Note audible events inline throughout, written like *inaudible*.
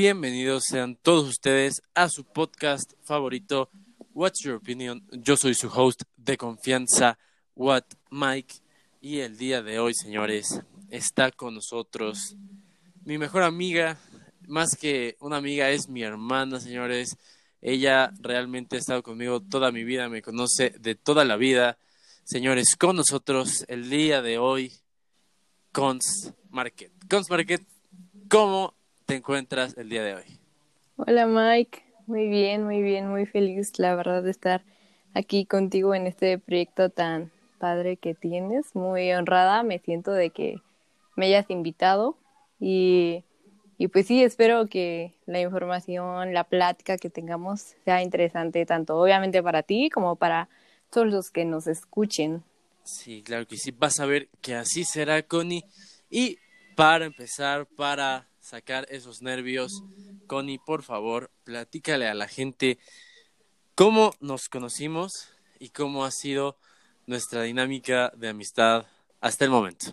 Bienvenidos sean todos ustedes a su podcast favorito, What's Your Opinion. Yo soy su host de confianza, What Mike. Y el día de hoy, señores, está con nosotros mi mejor amiga, más que una amiga, es mi hermana, señores. Ella realmente ha estado conmigo toda mi vida, me conoce de toda la vida. Señores, con nosotros el día de hoy, Cons Market. Cons Market, ¿cómo te encuentras el día de hoy? Hola Mike, muy bien, muy bien, muy feliz, la verdad, de estar aquí contigo en este proyecto tan padre que tienes. Muy honrada, me siento de que me hayas invitado y, y pues sí, espero que la información, la plática que tengamos sea interesante tanto obviamente para ti como para todos los que nos escuchen. Sí, claro que sí, vas a ver que así será, Connie. Y para empezar, para sacar esos nervios, Connie, por favor, platícale a la gente cómo nos conocimos y cómo ha sido nuestra dinámica de amistad hasta el momento.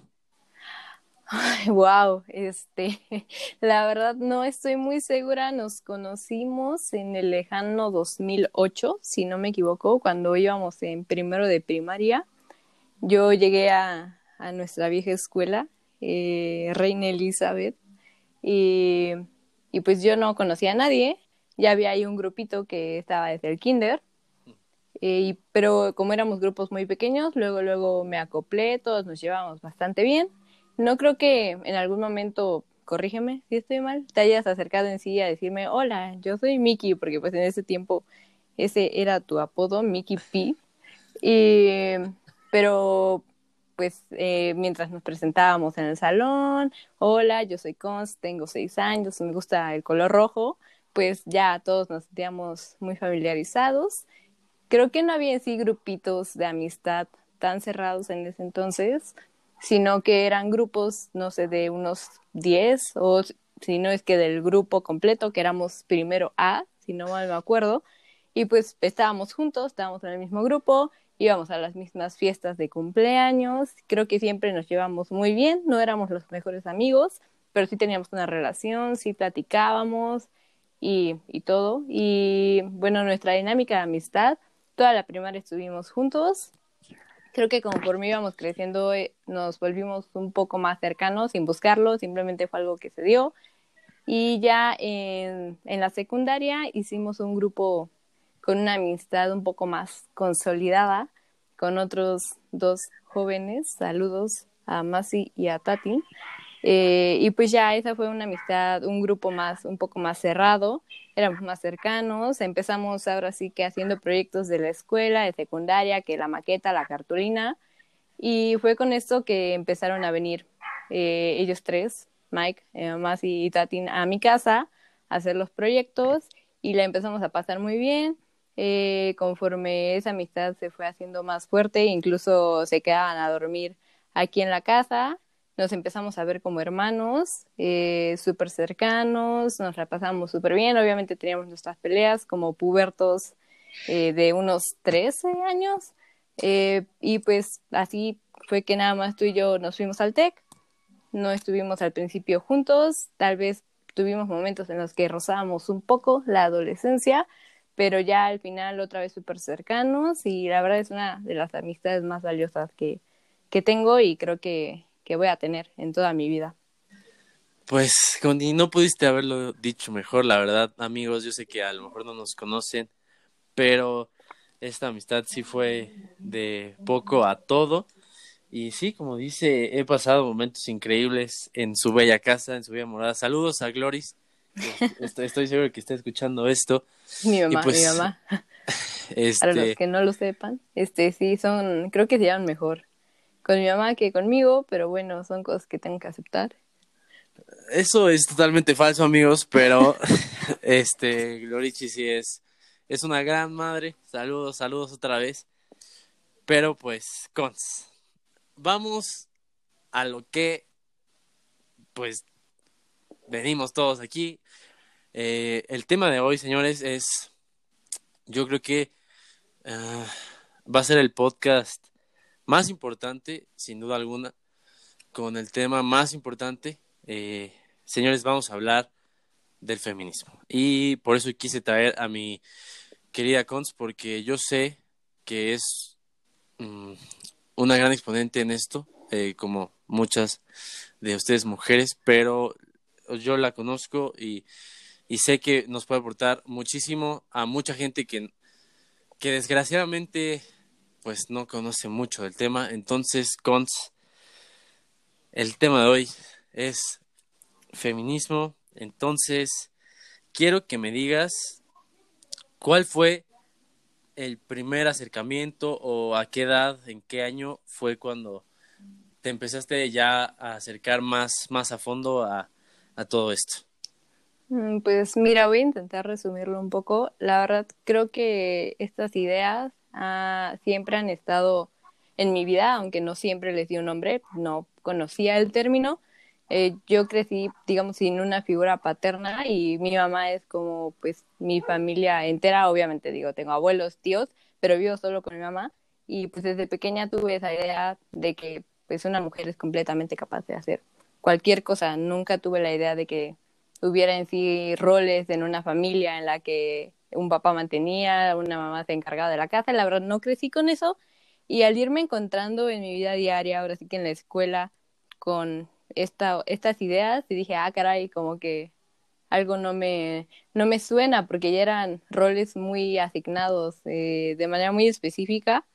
Ay, wow, este, *laughs* la verdad no estoy muy segura, nos conocimos en el lejano 2008, si no me equivoco, cuando íbamos en primero de primaria. Yo llegué a, nuestra vieja escuela, eh, Reina Elizabeth, y, y pues yo no conocía a nadie, ya había ahí un grupito que estaba desde el kinder, eh, pero como éramos grupos muy pequeños, luego, luego me acoplé, todos nos llevábamos bastante bien. No creo que en algún momento, corrígeme si estoy mal, te hayas acercado en sí a decirme, hola, yo soy Mickey, porque pues en ese tiempo ese era tu apodo, Mickey P. Y, pero pues eh, mientras nos presentábamos en el salón, hola, yo soy Cons, tengo seis años, me gusta el color rojo, pues ya todos nos sentíamos muy familiarizados. Creo que no había en sí grupitos de amistad tan cerrados en ese entonces, sino que eran grupos, no sé, de unos 10 o si no es que del grupo completo, que éramos primero A, si no mal me acuerdo, y pues estábamos juntos, estábamos en el mismo grupo, íbamos a las mismas fiestas de cumpleaños, creo que siempre nos llevamos muy bien, no éramos los mejores amigos, pero sí teníamos una relación, sí platicábamos y, y todo, y bueno, nuestra dinámica de amistad, toda la primaria estuvimos juntos, creo que conforme íbamos creciendo eh, nos volvimos un poco más cercanos sin buscarlo, simplemente fue algo que se dio. Y ya en, en la secundaria hicimos un grupo con una amistad un poco más consolidada con otros dos jóvenes. Saludos a Masi y a Tati. Eh, y pues ya esa fue una amistad, un grupo más, un poco más cerrado, éramos más cercanos, empezamos ahora sí que haciendo proyectos de la escuela, de secundaria, que la maqueta, la cartulina, y fue con esto que empezaron a venir eh, ellos tres, Mike, eh, Masi y Tati, a mi casa a hacer los proyectos y la empezamos a pasar muy bien. Eh, conforme esa amistad se fue haciendo más fuerte, incluso se quedaban a dormir aquí en la casa nos empezamos a ver como hermanos, eh, súper cercanos, nos la pasamos súper bien, obviamente teníamos nuestras peleas como pubertos eh, de unos 13 años, eh, y pues así fue que nada más tú y yo nos fuimos al TEC, no estuvimos al principio juntos, tal vez tuvimos momentos en los que rozábamos un poco la adolescencia, pero ya al final otra vez súper cercanos y la verdad es una de las amistades más valiosas que, que tengo y creo que que voy a tener en toda mi vida. Pues, no pudiste haberlo dicho mejor, la verdad, amigos. Yo sé que a lo mejor no nos conocen, pero esta amistad sí fue de poco a todo. Y sí, como dice, he pasado momentos increíbles en su bella casa, en su bella morada. Saludos a Gloris. *laughs* Estoy, estoy seguro que está escuchando esto. Mi mamá, pues, mi mamá. Este... *laughs* *laughs* Para los que no lo sepan, este sí son, creo que se llaman mejor con mi mamá que conmigo, pero bueno, son cosas que tengo que aceptar. Eso es totalmente falso, amigos, pero este Glorichi sí es es una gran madre. Saludos, saludos otra vez. Pero pues, cons. Vamos a lo que pues venimos todos aquí. Eh, el tema de hoy, señores, es yo creo que uh, va a ser el podcast más importante, sin duda alguna, con el tema más importante. Eh, señores, vamos a hablar del feminismo. Y por eso quise traer a mi querida Cons, porque yo sé que es mm, una gran exponente en esto, eh, como muchas de ustedes mujeres, pero yo la conozco y, y, sé que nos puede aportar muchísimo a mucha gente que, que desgraciadamente pues no conoce mucho del tema. Entonces, Cons, el tema de hoy es feminismo. Entonces, quiero que me digas cuál fue el primer acercamiento o a qué edad, en qué año fue cuando te empezaste ya a acercar más, más a fondo a, a todo esto. Mm, pues mira, voy a intentar resumirlo un poco. La verdad, creo que estas ideas ah, siempre han estado en mi vida, aunque no siempre les di un nombre, no conocía el término, eh, yo crecí, digamos, sin una figura paterna y mi mamá es como, pues, mi familia entera, obviamente, digo, tengo abuelos, tíos, pero vivo solo con mi mamá y pues desde pequeña tuve esa idea de que, pues, una mujer es completamente capaz de hacer cualquier cosa. Nunca tuve la idea de que hubiera en sí roles en una familia en la que un papá mantenía, una mamá se encargaba de la casa. La verdad, no crecí con eso y al irme encontrando en mi vida diaria, ahora sí que en la escuela, con esta, estas ideas y dije, ah, caray, como que algo no me, no me suena porque ya eran roles muy asignados eh, de manera muy específica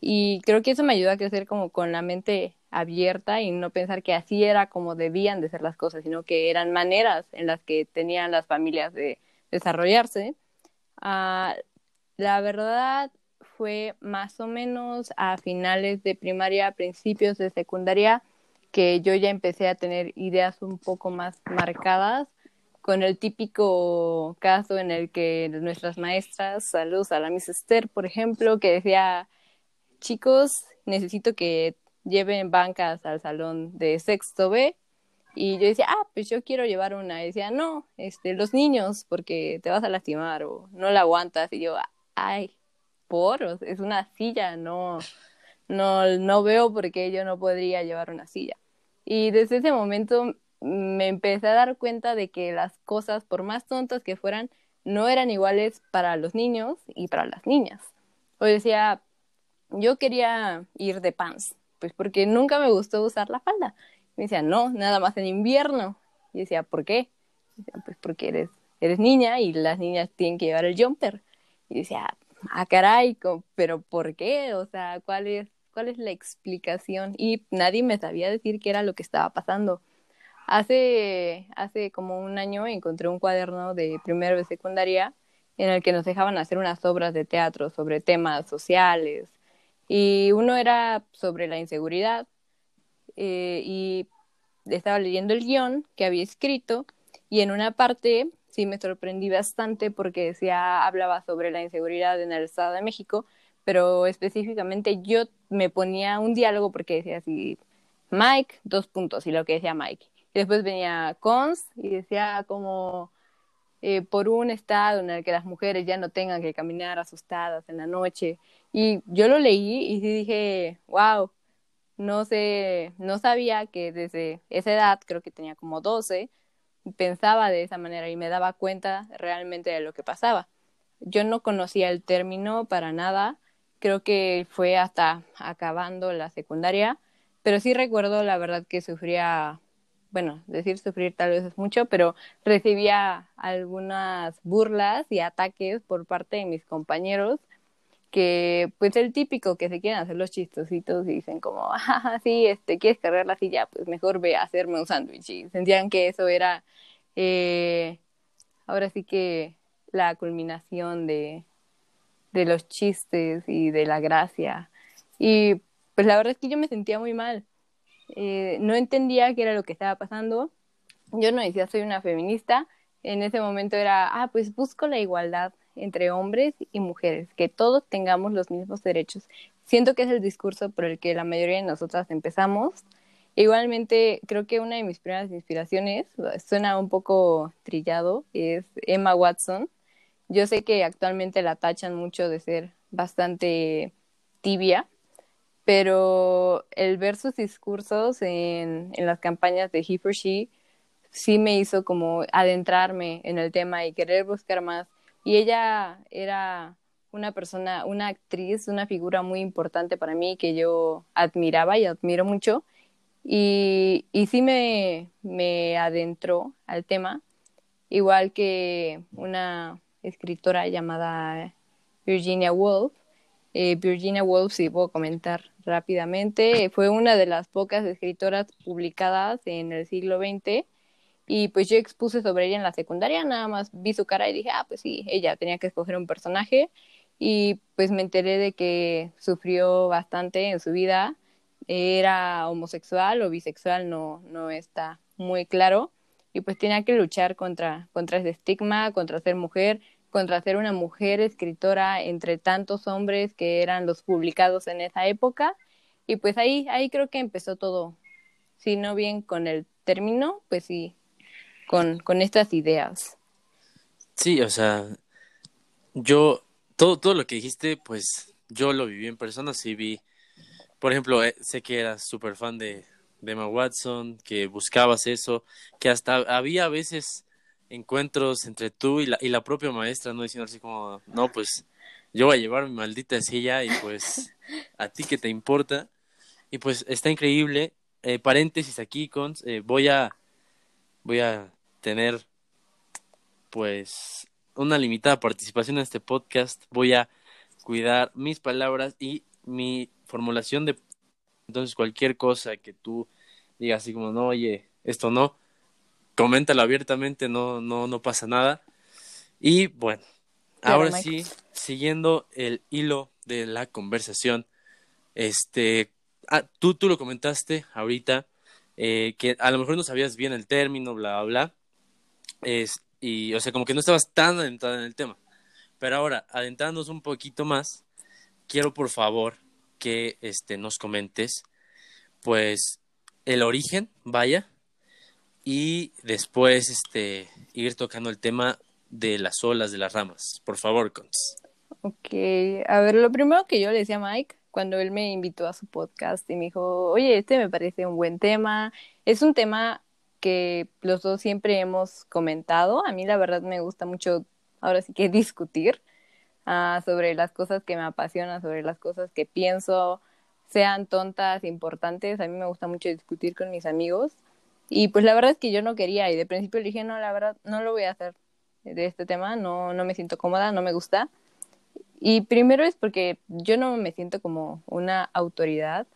y creo que eso me ayudó a crecer como con la mente abierta y no pensar que así era como debían de ser las cosas, sino que eran maneras en las que tenían las familias de desarrollarse. Ah, la verdad fue más o menos a finales de primaria, principios de secundaria, que yo ya empecé a tener ideas un poco más marcadas con el típico caso en el que nuestras maestras, saludos a la Miss Esther, por ejemplo, que decía, chicos, necesito que lleven bancas al salón de sexto B. Y yo decía, ah, pues yo quiero llevar una. Y decía, no, este, los niños, porque te vas a lastimar o no la aguantas. Y yo, ay, por, es una silla, no, no, no veo por qué yo no podría llevar una silla. Y desde ese momento me empecé a dar cuenta de que las cosas, por más tontas que fueran, no eran iguales para los niños y para las niñas. O decía, yo quería ir de pants, pues porque nunca me gustó usar la falda. Me decía, no, nada más en invierno. Y decía, ¿por qué? decía, pues porque eres, eres niña y las niñas tienen que llevar el jumper. Y decía, ah, caray, pero ¿por qué? O sea, ¿cuál es cuál es la explicación y nadie me sabía decir qué era lo que estaba pasando. Hace, hace como un año encontré un cuaderno de primero de secundaria en el que nos dejaban hacer unas obras de teatro sobre temas sociales y uno era sobre la inseguridad eh, y estaba leyendo el guion que había escrito y en una parte sí me sorprendí bastante porque decía, hablaba sobre la inseguridad en el Estado de México, pero específicamente yo me ponía un diálogo porque decía así, Mike, dos puntos, y lo que decía Mike. Y después venía Cons y decía como eh, por un estado en el que las mujeres ya no tengan que caminar asustadas en la noche. Y yo lo leí y dije, wow, no sé, no sabía que desde esa edad, creo que tenía como 12, pensaba de esa manera y me daba cuenta realmente de lo que pasaba. Yo no conocía el término para nada, creo que fue hasta acabando la secundaria, pero sí recuerdo la verdad que sufría, bueno, decir sufrir tal vez es mucho, pero recibía algunas burlas y ataques por parte de mis compañeros que pues el típico que se quieren hacer los chistositos y dicen como, *laughs* ah, sí, este, quieres cargar la silla, pues mejor ve a hacerme un sándwich y sentían que eso era eh, ahora sí que la culminación de, de los chistes y de la gracia. Y pues la verdad es que yo me sentía muy mal. Eh, no entendía qué era lo que estaba pasando. Yo no decía soy una feminista. En ese momento era, ah, pues busco la igualdad entre hombres y mujeres, que todos tengamos los mismos derechos. Siento que es el discurso por el que la mayoría de nosotras empezamos. Igualmente, creo que una de mis primeras inspiraciones, suena un poco trillado, es Emma Watson yo sé que actualmente la tachan mucho de ser bastante tibia, pero el ver sus discursos en, en las campañas de He for She sí me hizo como adentrarme en el tema y querer buscar más. Y ella era una persona, una actriz, una figura muy importante para mí que yo admiraba y admiro mucho. Y, sí me, me adentró al tema, igual que una escritora llamada Virginia Woolf. Eh, Virginia Woolf, si puedo comentar rápidamente, fue una de las pocas escritoras publicadas en el siglo XX y pues yo expuse sobre ella en la secundaria, nada más vi su cara y dije, ah, pues sí, ella tenía que escoger un personaje y pues me enteré de que sufrió bastante en su vida, era homosexual o bisexual, no, no está muy claro, y pues tenía que luchar contra, contra ese estigma, contra ser mujer, contra ser una mujer escritora entre tantos hombres que eran los publicados en esa época, y pues ahí, ahí creo que empezó todo, si no bien con el término, pues sí, con, con estas ideas. Sí, o sea, yo, todo, todo lo que dijiste, pues yo lo viví en persona, sí vi, por ejemplo, eh, sé que eras súper fan de, de Emma Watson, que buscabas eso, que hasta había a veces encuentros entre tú y la, y la propia maestra, ¿no? Diciendo así como, no, pues yo voy a llevar mi maldita silla y pues a ti que te importa. Y pues está increíble. Eh, paréntesis aquí, con eh, voy a voy a tener pues una limitada participación en este podcast, voy a cuidar mis palabras y mi formulación de entonces cualquier cosa que tú digas así como no, oye, esto no, coméntalo abiertamente, no no no pasa nada. Y bueno, ahora sí, siguiendo el hilo de la conversación, este, ah, tú, tú lo comentaste ahorita, eh, que a lo mejor no sabías bien el término, bla, bla, bla, es, y, o sea, como que no estabas tan adentrada en el tema. Pero ahora, adentrándonos un poquito más, quiero por favor que este, nos comentes, pues, el origen, vaya, y después este, ir tocando el tema de las olas de las ramas. Por favor, Cons. Ok, a ver, lo primero que yo le decía a Mike cuando él me invitó a su podcast y me dijo, oye, este me parece un buen tema, es un tema que los dos siempre hemos comentado. A mí la verdad me gusta mucho, ahora sí que *laughs* discutir uh, sobre las cosas que me apasionan, sobre las cosas que pienso, sean tontas, importantes. A mí me gusta mucho discutir con mis amigos. Y pues la verdad es que yo no quería y de principio le dije, no, la verdad no lo voy a hacer de este tema, no, no me siento cómoda, no me gusta. Y primero es porque yo no me siento como una autoridad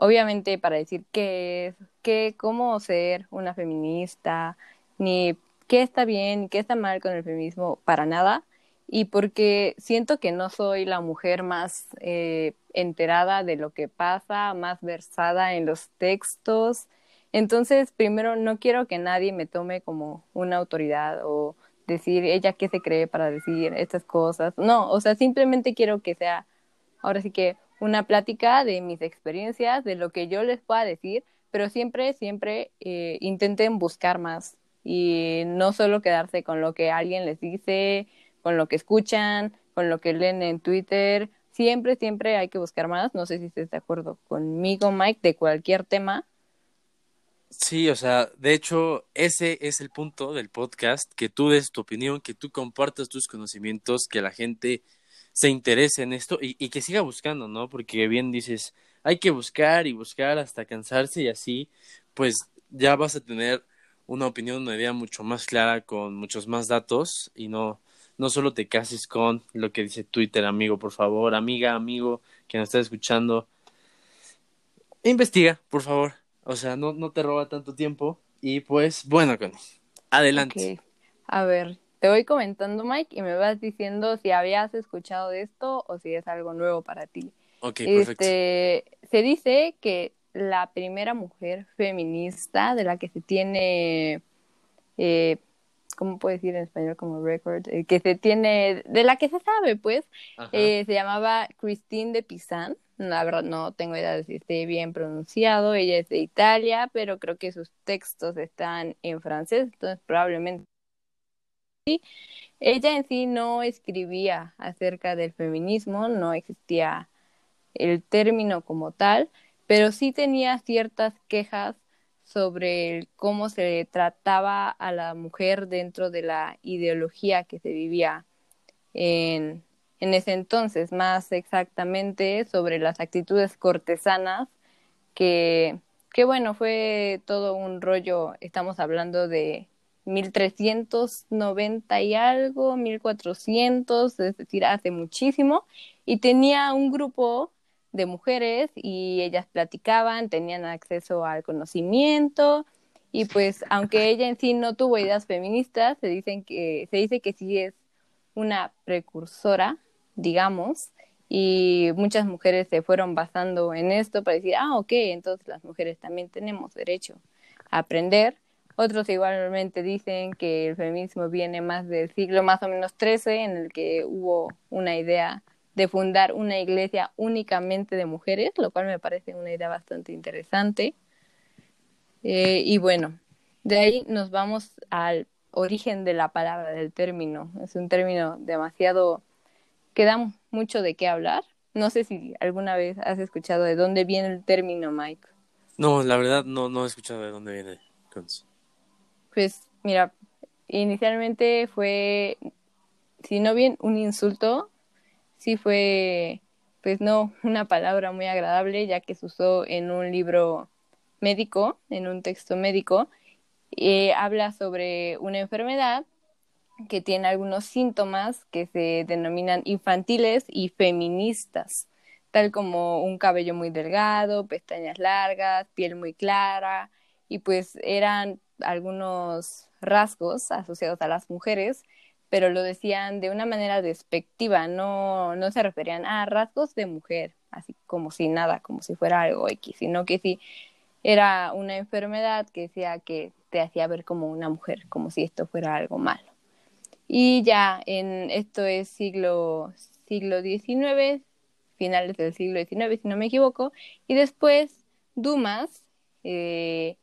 obviamente para decir qué es, qué, cómo ser una feminista, ni qué está bien, qué está mal con el feminismo, para nada. Y porque siento que no soy la mujer más eh, enterada de lo que pasa, más versada en los textos. Entonces, primero, no quiero que nadie me tome como una autoridad o decir ella qué se cree para decir estas cosas. No, o sea, simplemente quiero que sea, ahora sí que una plática de mis experiencias, de lo que yo les pueda decir, pero siempre, siempre eh, intenten buscar más y no solo quedarse con lo que alguien les dice, con lo que escuchan, con lo que leen en Twitter. Siempre, siempre hay que buscar más. No sé si estés de acuerdo conmigo, Mike, de cualquier tema. Sí, o sea, de hecho, ese es el punto del podcast, que tú des tu opinión, que tú compartas tus conocimientos, que la gente se interese en esto y, que siga buscando, ¿no? Porque bien dices, hay que buscar y buscar hasta cansarse y así, pues ya vas a tener una opinión, una idea mucho más clara con muchos más datos y no, no solo te cases con lo que dice Twitter, amigo, por favor, amiga, amigo, que nos está escuchando. Investiga, por favor. O sea, no, no te roba tanto tiempo. Y pues, bueno, Connie, adelante. A ver, te voy comentando, Mike, y me vas diciendo si habías escuchado de esto o si es algo nuevo para ti. Ok, perfecto. Este, se dice que la primera mujer feminista de la que se tiene, eh, ¿cómo puedo decir en español como record? Eh, que se tiene, de la que se sabe, pues, eh, se llamaba Christine de Pizan. La verdad no tengo idea de si esté bien pronunciado. Ella es de Italia, pero creo que sus textos están en francés, entonces probablemente ella en sí no escribía acerca del feminismo, no existía el término como tal, pero sí tenía ciertas quejas sobre cómo se trataba a la mujer dentro de la ideología que se vivía en, en ese entonces, más exactamente sobre las actitudes cortesanas, que, que bueno, fue todo un rollo, estamos hablando de 1390 y algo, 1400, es decir, hace muchísimo, y tenía un grupo de mujeres y ellas platicaban, tenían acceso al conocimiento y pues aunque ella en sí no tuvo ideas feministas, se dicen que se dice que sí es una precursora digamos, y muchas mujeres se fueron basando en esto para decir, ah, ok, entonces las mujeres también tenemos derecho a aprender. Otros igualmente dicen que el feminismo viene más del siglo más o menos XIII, en el que hubo una idea de fundar una iglesia únicamente de mujeres, lo cual me parece una idea bastante interesante. Eh, y bueno, de ahí nos vamos al origen de la palabra, del término. Es un término demasiado queda mucho de qué hablar. No sé si alguna vez has escuchado de dónde viene el término, Mike. No, la verdad no, no he escuchado de dónde viene. Pues mira, inicialmente fue, si no bien un insulto, sí fue, pues no, *laughs* una palabra muy agradable, ya que se usó en un libro médico, en un texto médico, y habla sobre una enfermedad que tiene algunos síntomas que se denominan infantiles y feministas, tal como un cabello muy delgado, pestañas largas, piel muy clara, y pues eran algunos rasgos asociados a las mujeres, pero lo decían de una manera despectiva, no, no se referían a rasgos de mujer, así como si nada, como si fuera algo X, sino que sí era una enfermedad que decía que te hacía ver como una mujer, como si esto fuera algo malo. Y ya en esto es siglo, siglo XIX, finales del siglo XIX, si no me equivoco, y después Dumas, eh,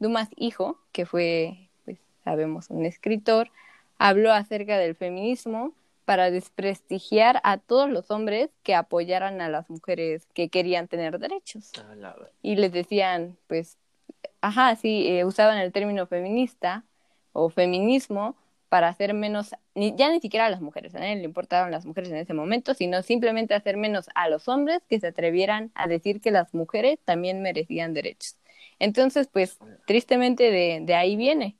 Dumas hijo, que fue, pues sabemos, un escritor, habló acerca del feminismo para desprestigiar a todos los hombres que apoyaran a las mujeres que querían tener derechos. Y les decían, pues, ajá, sí, eh, usaban el término feminista o feminismo para hacer menos, ni, ya ni siquiera a las mujeres, a nadie le importaban las mujeres en ese momento, sino simplemente hacer menos a los hombres que se atrevieran a decir que las mujeres también merecían derechos. Entonces, pues, tristemente de, de ahí viene.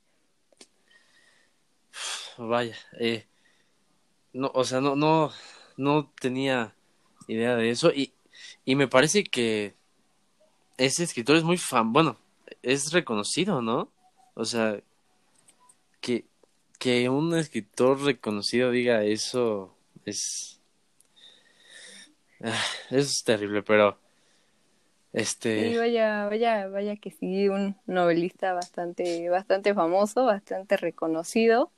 Vaya, eh, no, o sea, no, no, no tenía idea de eso y, y me parece que ese escritor es muy fan, bueno, es reconocido, ¿no? O sea, que, que un escritor reconocido diga eso es ah, es terrible, pero este sí, vaya, vaya, vaya que sí, un novelista bastante, bastante famoso, bastante reconocido.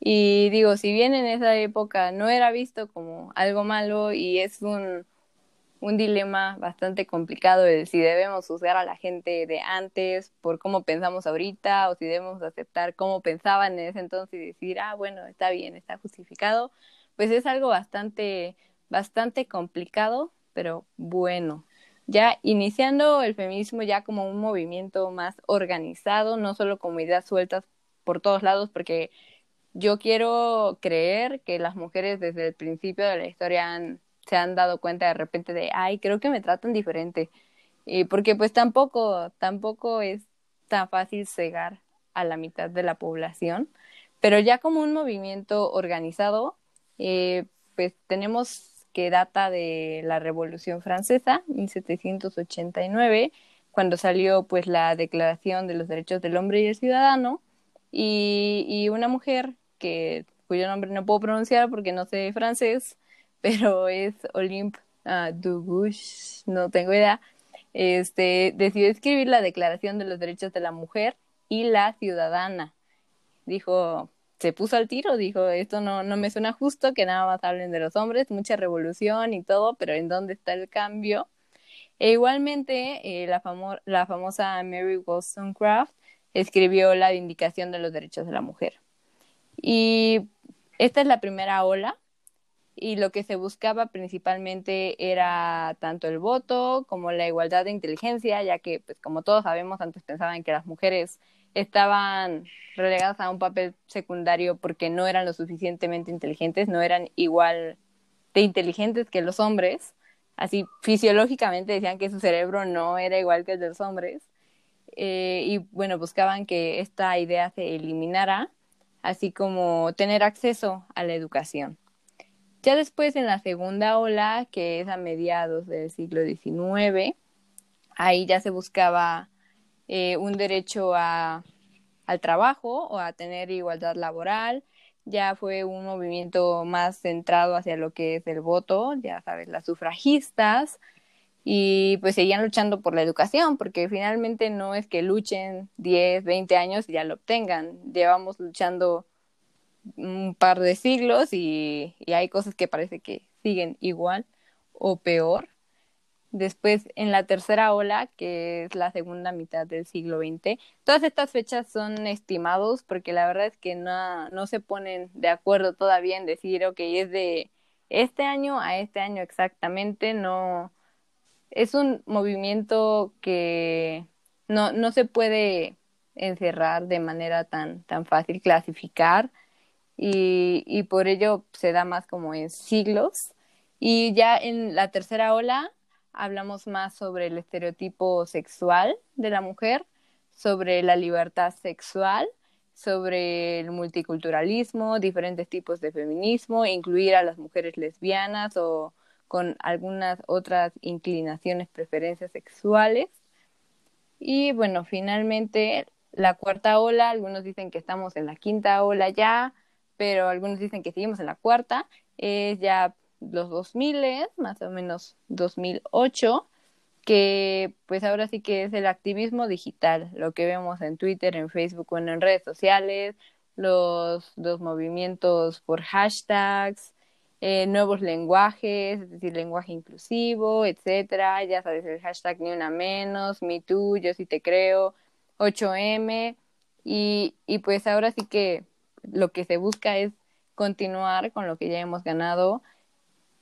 Y digo, si bien en esa época no era visto como algo malo y es un, un dilema bastante complicado de si debemos juzgar a la gente de antes por cómo pensamos ahorita o si debemos aceptar cómo pensaban en ese entonces y decir, ah, bueno, está bien, está justificado, pues es algo bastante, bastante complicado, pero bueno. Ya iniciando el feminismo ya como un movimiento más organizado, no solo como ideas sueltas por todos lados, porque yo quiero creer que las mujeres desde el principio de la historia se han dado cuenta de repente de, ay, creo que me tratan diferente. Y porque pues tampoco, tampoco es tan fácil cegar a la mitad de la población, pero ya como un movimiento organizado, eh, pues tenemos que data de la Revolución Francesa, 1789, cuando salió pues la Declaración de los Derechos del Hombre y el Ciudadano, y, una mujer que cuyo nombre no puedo pronunciar porque no sé francés, *laughs* pero es Olympe uh, no tengo idea, este, decidió escribir la Declaración de los Derechos de la Mujer y la Ciudadana. Dijo, se puso al tiro, dijo, esto no, no me suena justo que nada más hablen de los hombres, mucha revolución y todo, pero ¿en dónde está el cambio? E igualmente, eh, la, la famosa Mary Wollstonecraft escribió la Vindicación de los Derechos de la Mujer. Y esta es la primera ola y lo que se buscaba principalmente era tanto el voto como la igualdad de inteligencia, ya que, pues como todos sabemos, antes pensaban que las mujeres estaban relegadas a un papel secundario porque no eran lo suficientemente inteligentes, no eran igual de inteligentes que los hombres, así fisiológicamente decían que su cerebro no era igual que el de los hombres, eh, y bueno, buscaban que esta idea se eliminara, así como tener acceso a la educación. Ya después en la segunda ola, que es a mediados del siglo XIX, ahí ya se buscaba eh, un derecho a, al trabajo o a tener igualdad laboral. Ya fue un movimiento más centrado hacia lo que es el voto, ya sabes, las sufragistas, y pues seguían luchando por la educación, porque finalmente no es que luchen 10, 20 años y ya lo obtengan. Llevamos luchando un par de siglos y, hay cosas que parece que siguen igual o peor. Después, en la tercera ola, que es la segunda mitad del siglo XX, todas estas fechas son estimados porque la verdad es que no, no se ponen de acuerdo todavía en decir, ok, es de este año a este año exactamente, no. Es un movimiento que no, no se puede encerrar de manera tan, tan fácil, clasificar y, y por ello se da más como en siglos. Y ya en la tercera ola hablamos más sobre el estereotipo sexual de la mujer, sobre la libertad sexual, sobre el multiculturalismo, diferentes tipos de feminismo, incluir a las mujeres lesbianas o con algunas otras inclinaciones, preferencias sexuales. Y bueno, finalmente la cuarta ola, algunos dicen que estamos en la quinta ola ya, pero algunos dicen que seguimos en la cuarta, es ya los 2000, más o menos 2008, que pues ahora sí que es el activismo digital, lo que vemos en Twitter, en Facebook o en redes sociales, los, los movimientos por hashtags, eh, nuevos lenguajes, es decir, lenguaje inclusivo, etcétera, ya sabes, el hashtag ni una menos, me too, yo sí te creo, 8M, y, y pues ahora sí que lo que se busca es continuar con lo que ya hemos ganado,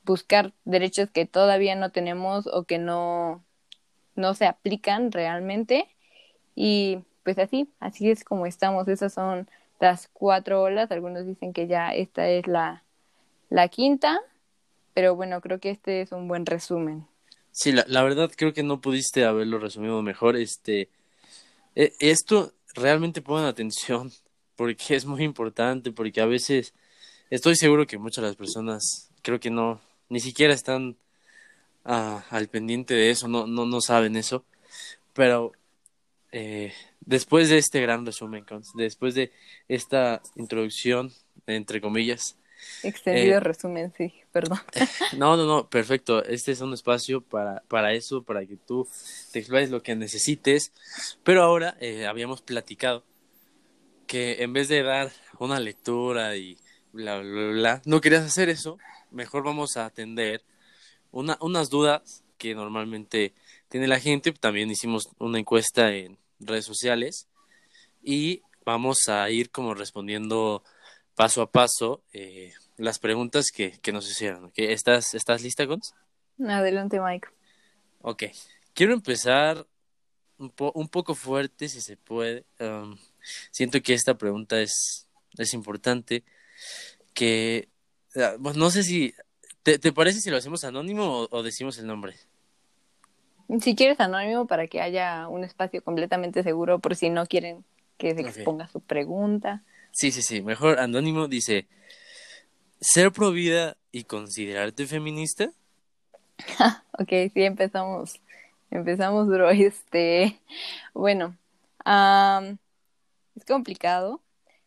buscar derechos que todavía no tenemos o que no, no se aplican realmente. Y pues así, así es como estamos. Esas son las cuatro olas. Algunos dicen que ya esta es la, la quinta, pero bueno, creo que este es un buen resumen. Sí, la, la verdad creo que no pudiste haberlo resumido mejor. Este, e, esto realmente pone atención *laughs* porque es muy importante, porque a veces estoy seguro que muchas de las personas creo que no, ni siquiera están ah, al pendiente de eso, no, no, no saben eso, pero eh, después de este gran resumen, después de esta introducción, entre comillas, Extendido eh, resumen, sí, perdón. *laughs* No, no, no, perfecto. Este es un espacio para, para eso, para que tú te explores lo que necesites. Pero ahora eh, habíamos platicado que en vez de dar una lectura y bla, bla, bla, no querías hacer eso, mejor vamos a atender una, unas dudas que normalmente tiene la gente. También hicimos una encuesta en redes sociales y vamos a ir como respondiendo paso a paso eh, las preguntas que, que nos hicieron. ¿Estás, ¿Estás lista, Gons? Adelante, Mike. Ok. Quiero empezar un, un poco fuerte, si se puede. Um, siento que esta pregunta es, es importante. Que, pues no sé si, ¿te, ¿te, parece si lo hacemos anónimo o, decimos el nombre? Si quieres anónimo para que haya un espacio completamente seguro por si no quieren que se exponga su pregunta. Sí, sí, sí, mejor anónimo dice, ¿ser pro vida y considerarte feminista? *laughs* ok, sí, empezamos, empezamos duro, este, bueno, es complicado.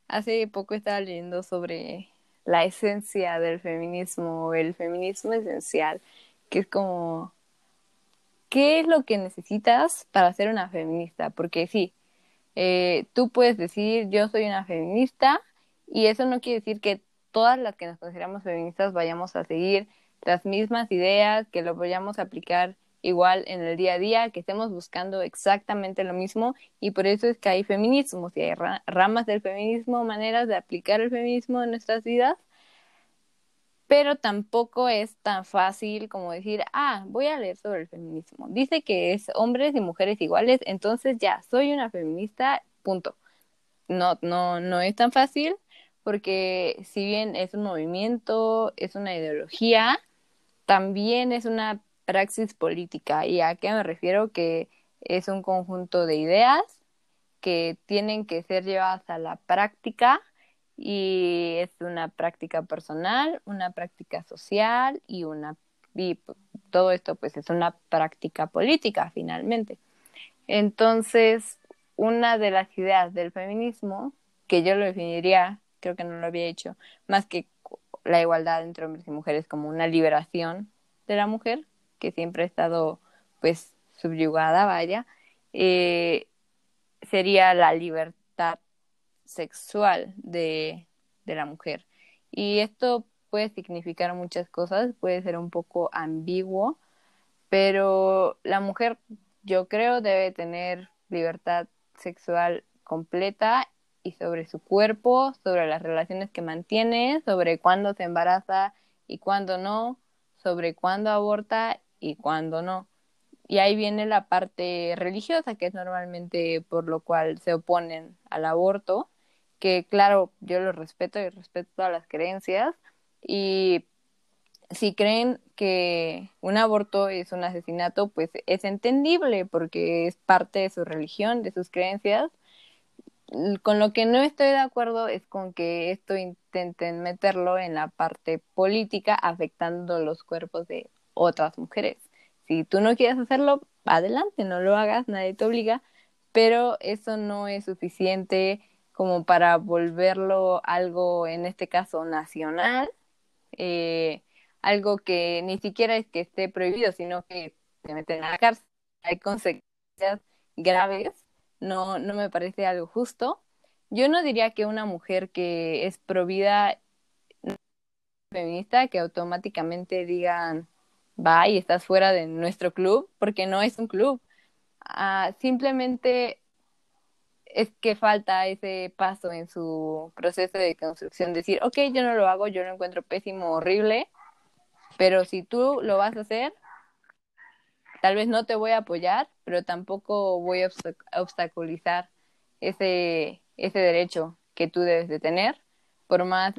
Hace poco estaba leyendo sobre la esencia del feminismo, el feminismo esencial, que es como, ¿qué es lo que necesitas para ser una feminista? Porque sí, eh, tú puedes decir yo soy una feminista y eso no quiere decir que todas las que nos consideramos feministas vayamos a seguir las mismas ideas, que lo vayamos a aplicar igual en el día a día, que estemos buscando exactamente lo mismo y por eso es que hay feminismos y hay ramas del feminismo, maneras de aplicar el feminismo en nuestras vidas, pero tampoco es tan fácil como decir, ah, voy a leer sobre el feminismo. Dice que es hombres y mujeres iguales, entonces ya, soy una feminista, punto. No, no, no es tan fácil porque si bien es un movimiento, es una ideología, también es una praxis política. ¿Y a qué me refiero? Que es un conjunto de ideas que tienen que ser llevadas a la práctica y es una práctica personal, una práctica social y una y todo esto pues es una práctica política finalmente. Entonces, una de las ideas del feminismo que yo lo definiría, creo que no lo había hecho, más que la igualdad entre hombres y mujeres como una liberación de la mujer, que siempre ha estado pues subyugada, vaya, eh, sería la libertad sexual de, de la mujer. Y esto puede significar muchas cosas, puede ser un poco ambiguo, pero la mujer yo creo debe tener libertad sexual completa y sobre su cuerpo, sobre las relaciones que mantiene, sobre cuándo se embaraza y cuándo no, sobre cuándo aborta y cuándo no. Y ahí viene la parte religiosa, que es normalmente por lo cual se oponen al aborto, que claro, yo lo respeto y respeto todas las creencias. Y si creen que un aborto es un asesinato, pues es entendible porque es parte de su religión, de sus creencias. Con lo que no estoy de acuerdo es con que esto intenten meterlo en la parte política afectando los cuerpos de otras mujeres. Si tú no quieres hacerlo, adelante, no lo hagas, nadie te obliga, pero eso no es suficiente como para volverlo algo, en este caso, nacional, eh, algo que ni siquiera es que esté prohibido, sino que te meten a la cárcel, hay consecuencias graves, no, no me parece algo justo. Yo no diría que una mujer que es provida feminista, que automáticamente digan, va y estás fuera de nuestro club, porque no es un club. Ah, simplemente es que falta ese paso en su proceso de construcción, decir, ok, yo no lo hago, yo lo encuentro pésimo, horrible, pero si tú lo vas a hacer, tal vez no te voy a apoyar, pero tampoco voy a obstaculizar ese, ese derecho que tú debes de tener, por más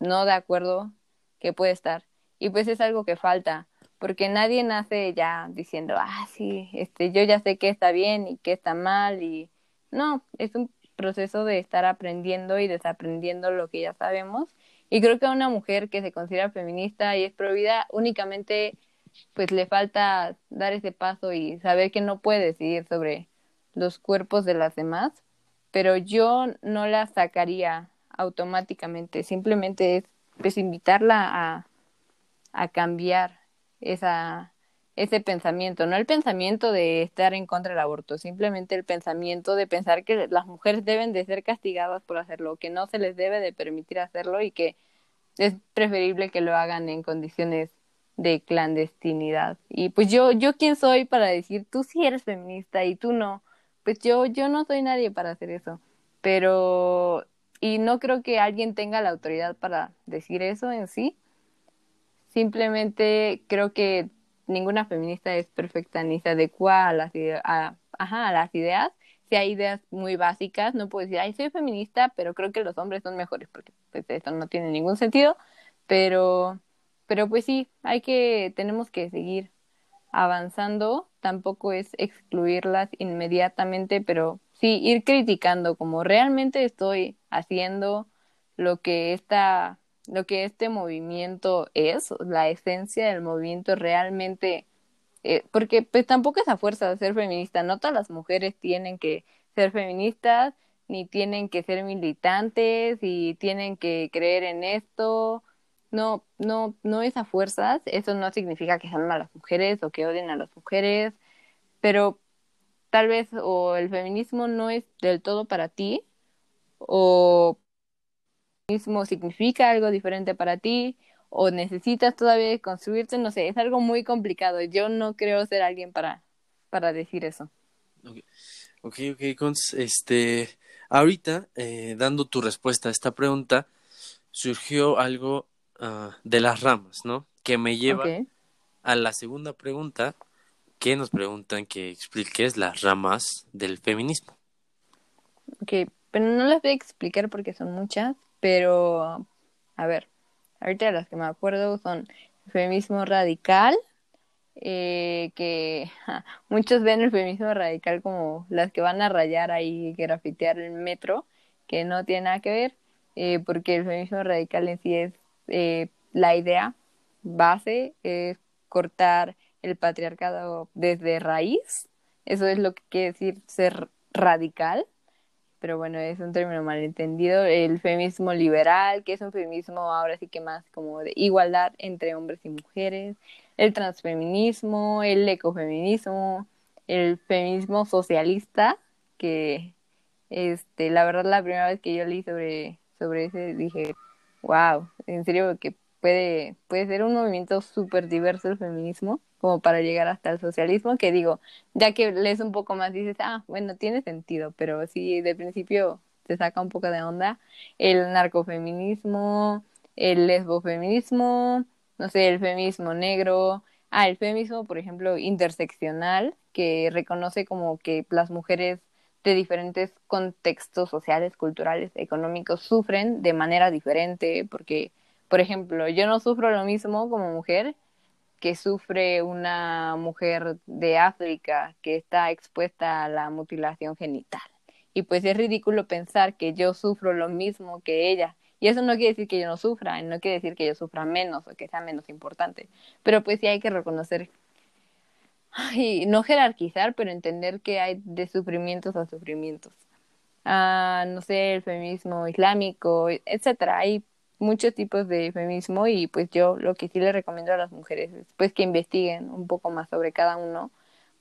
no de acuerdo que puede estar. Y pues es algo que falta porque nadie nace ya diciendo, ah, sí, este, yo ya sé qué está bien y qué está mal y no, es un proceso de estar aprendiendo y desaprendiendo lo que ya sabemos. Y creo que a una mujer que se considera feminista y es provida únicamente pues le falta dar ese paso y saber que no puede decidir sobre los cuerpos de las demás, pero yo no la sacaría automáticamente, simplemente es pues invitarla a, a cambiar esa, ese pensamiento, no el pensamiento de estar en contra del aborto, simplemente el pensamiento de pensar que las mujeres deben de ser castigadas por hacerlo, que no se les debe de permitir hacerlo y que es preferible que lo hagan en condiciones de clandestinidad. Y pues yo, yo quién soy para decir, tú sí eres feminista y tú no. Pues yo, yo no soy nadie para hacer eso. Pero, y no creo que alguien tenga la autoridad para decir eso en sí, Simplemente creo que ninguna feminista es perfecta ni se adecua a las, a, las ideas. Si hay ideas muy básicas, no puedo decir, ay, soy feminista, pero creo que los hombres son mejores, porque pues, esto no tiene ningún sentido. Pero, pero pues sí, hay que, tenemos que seguir avanzando. Tampoco es excluirlas inmediatamente, pero sí ir criticando como realmente estoy haciendo lo que esta lo que este movimiento es, la esencia del movimiento realmente, eh, porque pues tampoco es a fuerza de ser feminista, no todas las mujeres tienen que ser feministas, ni tienen que ser militantes, y tienen que creer en esto, no, no, no es a fuerzas, eso no significa que sean malas mujeres o que odien a las mujeres, pero tal vez o el feminismo no es del todo para ti, o mismo significa algo diferente para ti o necesitas todavía construirte, no sé, es algo muy complicado. Yo no creo ser alguien para, para decir eso. Ok, ok, Cons, este, ahorita, eh, dando tu respuesta a esta pregunta, surgió algo ah, de las ramas, ¿no? Que me lleva a la segunda pregunta que nos preguntan que expliques las ramas del feminismo. Ok, pero no las voy a explicar porque son muchas, pero a ver, ahorita las que me acuerdo son el feminismo radical, eh, que muchos ven el feminismo radical como las que van a rayar ahí y grafitear el metro, que no tiene nada que ver, eh, porque el feminismo radical en sí es eh, la idea base, es cortar el patriarcado desde raíz, eso es lo que quiere decir ser radical pero bueno, es un término malentendido. El feminismo liberal, que es un feminismo ahora sí que más como de igualdad entre hombres y mujeres, el transfeminismo, el ecofeminismo, el feminismo socialista, que este, la verdad la primera vez que yo leí sobre, sobre ese dije, wow, en serio que puede, puede ser un movimiento súper diverso el feminismo, como para llegar hasta el socialismo, que digo, ya que lees un poco más dices, ah, bueno, tiene sentido, pero sí, de principio te saca un poco de onda el narcofeminismo, el lesbofeminismo, no sé, el feminismo negro, ah, el feminismo, por ejemplo, interseccional, que reconoce como que las mujeres de diferentes contextos sociales, culturales, económicos sufren de manera diferente, porque, por ejemplo, yo no sufro lo mismo como mujer que sufre una mujer de África que está expuesta a la mutilación genital. Y pues es ridículo pensar que yo sufro lo mismo que ella. Y eso no quiere decir que yo no sufra, no quiere decir que yo sufra menos o que sea menos importante. Pero pues sí hay que reconocer y no jerarquizar, pero entender que hay de sufrimientos a sufrimientos. Ah, no sé, el feminismo islámico, etcétera. Hay muchos tipos de feminismo y pues yo lo que sí le recomiendo a las mujeres es pues que investiguen un poco más sobre cada uno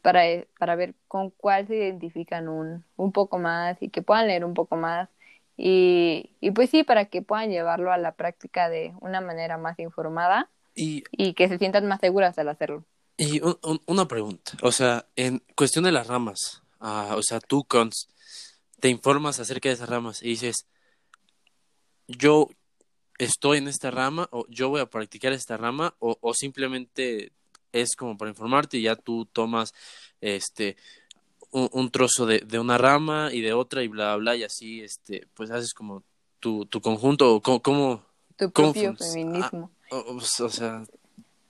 para, para ver con cuál se identifican un, un poco más y que puedan leer un poco más y, y pues sí, para que puedan llevarlo a la práctica de una manera más informada Y, y que se sientan más seguras al hacerlo. y un- un- una pregunta, o sea, en cuestión de las ramas, ah, o sea, tú, Cons, te informas acerca de esas ramas y dices, yo estoy en esta rama o yo voy a practicar esta rama o, o simplemente es como para informarte y ya tú tomas este un, un trozo de, de una rama y de otra y bla bla y así este pues haces como tu, tu conjunto o cómo, cómo Tu ¿Cómo propio feminismo. o, o- o sea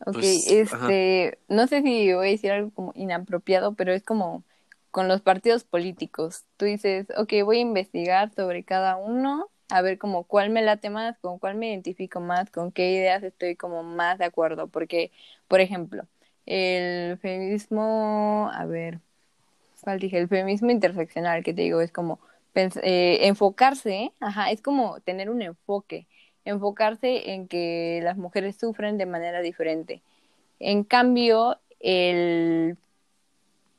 Ok, Pues, este, no sé si voy a decir algo como inapropiado, pero es como con los partidos políticos. Tú dices, ok, voy a investigar sobre cada uno, a ver como cuál me late más, con cuál me identifico más, con qué ideas estoy como más de acuerdo. Porque, por ejemplo, el feminismo, a ver, ¿cuál dije? El feminismo interseccional, que te digo, es como eh, enfocarse, ajá, es como tener un enfoque, enfocarse en que las mujeres sufren de manera diferente. En cambio, el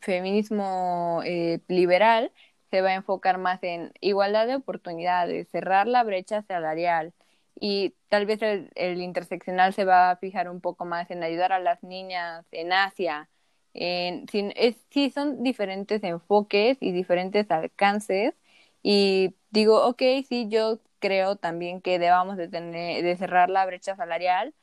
feminismo eh, liberal se va a enfocar más en igualdad de oportunidades, cerrar la brecha salarial y tal vez el, interseccional se va a fijar un poco más en ayudar a las niñas en Asia. Sí, son diferentes enfoques y diferentes alcances y digo, ok, sí, yo creo también que debamos de tener, de cerrar la brecha salarial,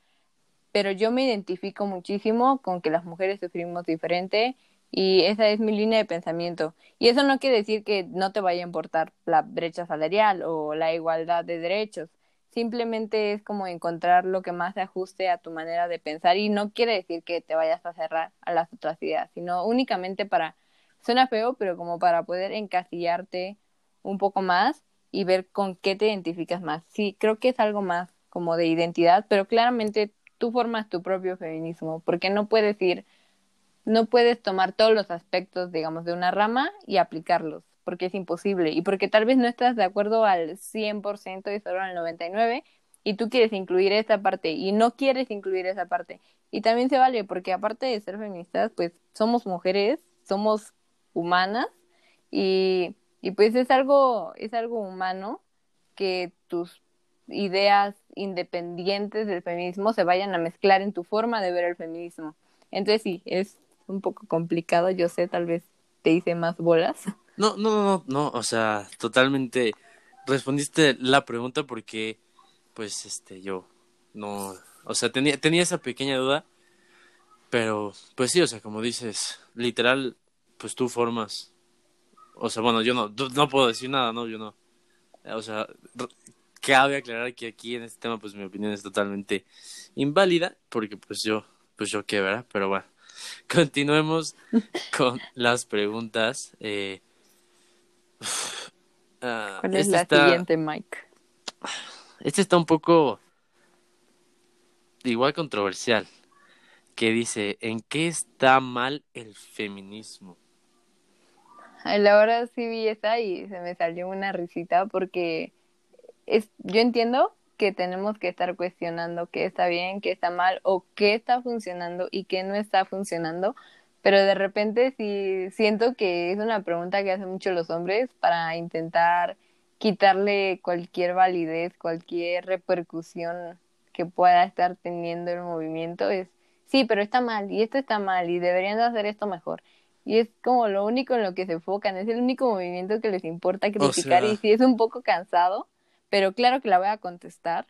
pero yo me identifico muchísimo con que las mujeres sufrimos diferente y esa es mi línea de pensamiento. Y eso no quiere decir que no te vaya a importar la brecha salarial o la igualdad de derechos. Simplemente es como encontrar lo que más se ajuste a tu manera de pensar y no quiere decir que te vayas a cerrar a las otras ideas, sino únicamente para, suena feo, pero como para poder encasillarte un poco más y ver con qué te identificas más. Sí, creo que es algo más como de identidad, pero claramente tú formas tu propio feminismo, porque no puedes ir, no puedes tomar todos los aspectos, digamos, de una rama y aplicarlos, porque es imposible y porque tal vez no estás de acuerdo al 100% y solo al 99% y tú quieres incluir esta parte y no quieres incluir esa parte. Y también se vale, porque aparte de ser feministas, pues somos mujeres, somos humanas y, y pues es algo, es algo humano que tus ideas independientes del feminismo se vayan a mezclar en tu forma de ver el feminismo. Entonces sí, es un poco complicado, yo sé, tal vez te hice más bolas. *laughs* No, no, no, no, no, o sea, totalmente respondiste la pregunta porque, pues, este, yo no, o sea, tenía, tenía esa pequeña duda, pero pues sí, o sea, como dices, literal, pues tú formas, o sea, bueno, yo no, no puedo decir nada, no, yo no, o sea, cabe aclarar que aquí en este tema, pues mi opinión es totalmente inválida, porque pues yo, pues yo qué, ¿verdad? Pero bueno, *laughs* continuemos con las preguntas. Eh, uh, ¿Cuál es la siguiente, Mike? Este está un poco igual controversial, que dice, ¿en qué está mal el feminismo? A la hora sí vi esa y se me salió una risita porque es, yo entiendo que tenemos que estar cuestionando qué está bien, qué está mal o qué está funcionando y qué no está funcionando, pero de repente sí siento que es una pregunta que hacen mucho los hombres para intentar quitarle cualquier validez, cualquier repercusión que pueda estar teniendo el movimiento es, sí, pero está mal y esto está mal y deberían hacer esto mejor. Y es como lo único en lo que se enfocan, es el único movimiento que les importa criticar y sí es un poco cansado, pero claro que la voy a contestar.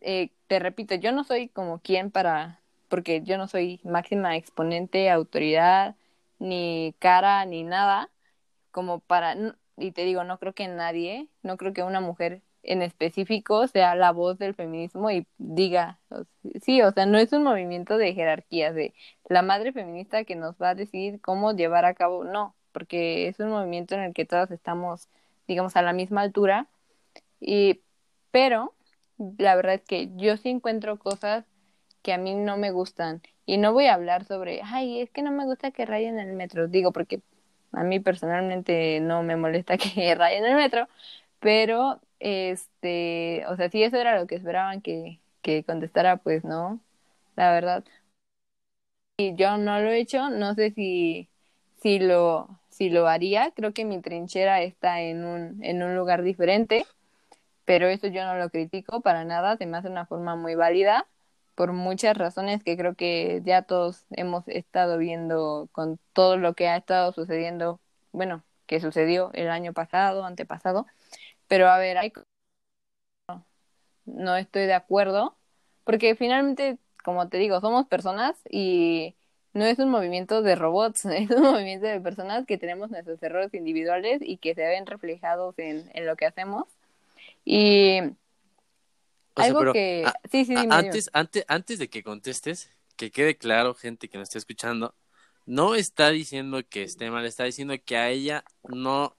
Eh, te repito, yo no soy como quien para, porque yo no soy máxima exponente, autoridad, ni cara, ni nada, como para, y te digo, no creo que nadie, no creo que una mujer en específico sea la voz del feminismo y diga, sí, o sea, no es un movimiento de jerarquías, de la madre feminista que nos va a decidir cómo llevar a cabo, no, porque es un movimiento en el que todas estamos, digamos, a la misma altura, y, pero la verdad es que yo sí encuentro cosas que a mí no me gustan, y no voy a hablar sobre, ay, es que no me gusta que rayen el metro, digo, porque a mí personalmente no me molesta *laughs* que rayen el metro, pero este, o sea, si eso era lo que esperaban que, que contestara, pues no, la verdad. Y yo no lo he hecho, no sé si, si lo, si lo haría, creo que mi trinchera está en un, en un lugar diferente, pero eso yo no lo critico para nada, se me hace una forma muy válida por muchas razones que creo que ya todos hemos estado viendo con todo lo que ha estado sucediendo, bueno, que sucedió el año pasado, antepasado, pero a ver, hay... no estoy de acuerdo, porque finalmente, como te digo, somos personas y no es un movimiento de robots, *laughs* es un movimiento de personas que tenemos nuestros errores individuales y que se ven reflejados en, en lo que hacemos. Y algo que... sí, sí, antes, antes, antes de que contestes, que quede claro, gente que nos está escuchando, no está diciendo que esté mal, está diciendo que a ella no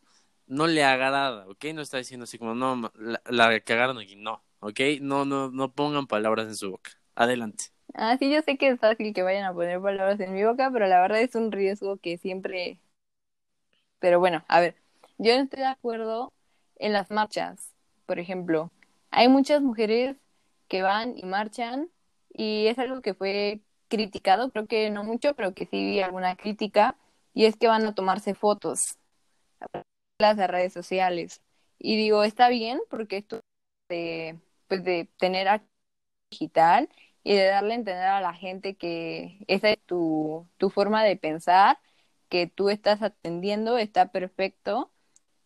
no le agrada, ¿ok? No está diciendo así como, no, la, la cagaron aquí, no, ¿ok? No, no, no pongan palabras en su boca. Adelante. Ah, sí, yo sé que es fácil que vayan a poner palabras en mi boca, pero la verdad es un riesgo que siempre... Pero bueno, a ver, yo no estoy de acuerdo en las marchas, por ejemplo. Hay muchas mujeres que van y marchan y es algo que fue criticado, creo que no mucho, pero que sí vi alguna crítica, y es que van a tomarse fotos las de redes sociales. Y digo, está bien porque esto de, pues de tener digital y de darle a entender a la gente que esa es tu, tu forma de pensar, que tú estás atendiendo, está perfecto,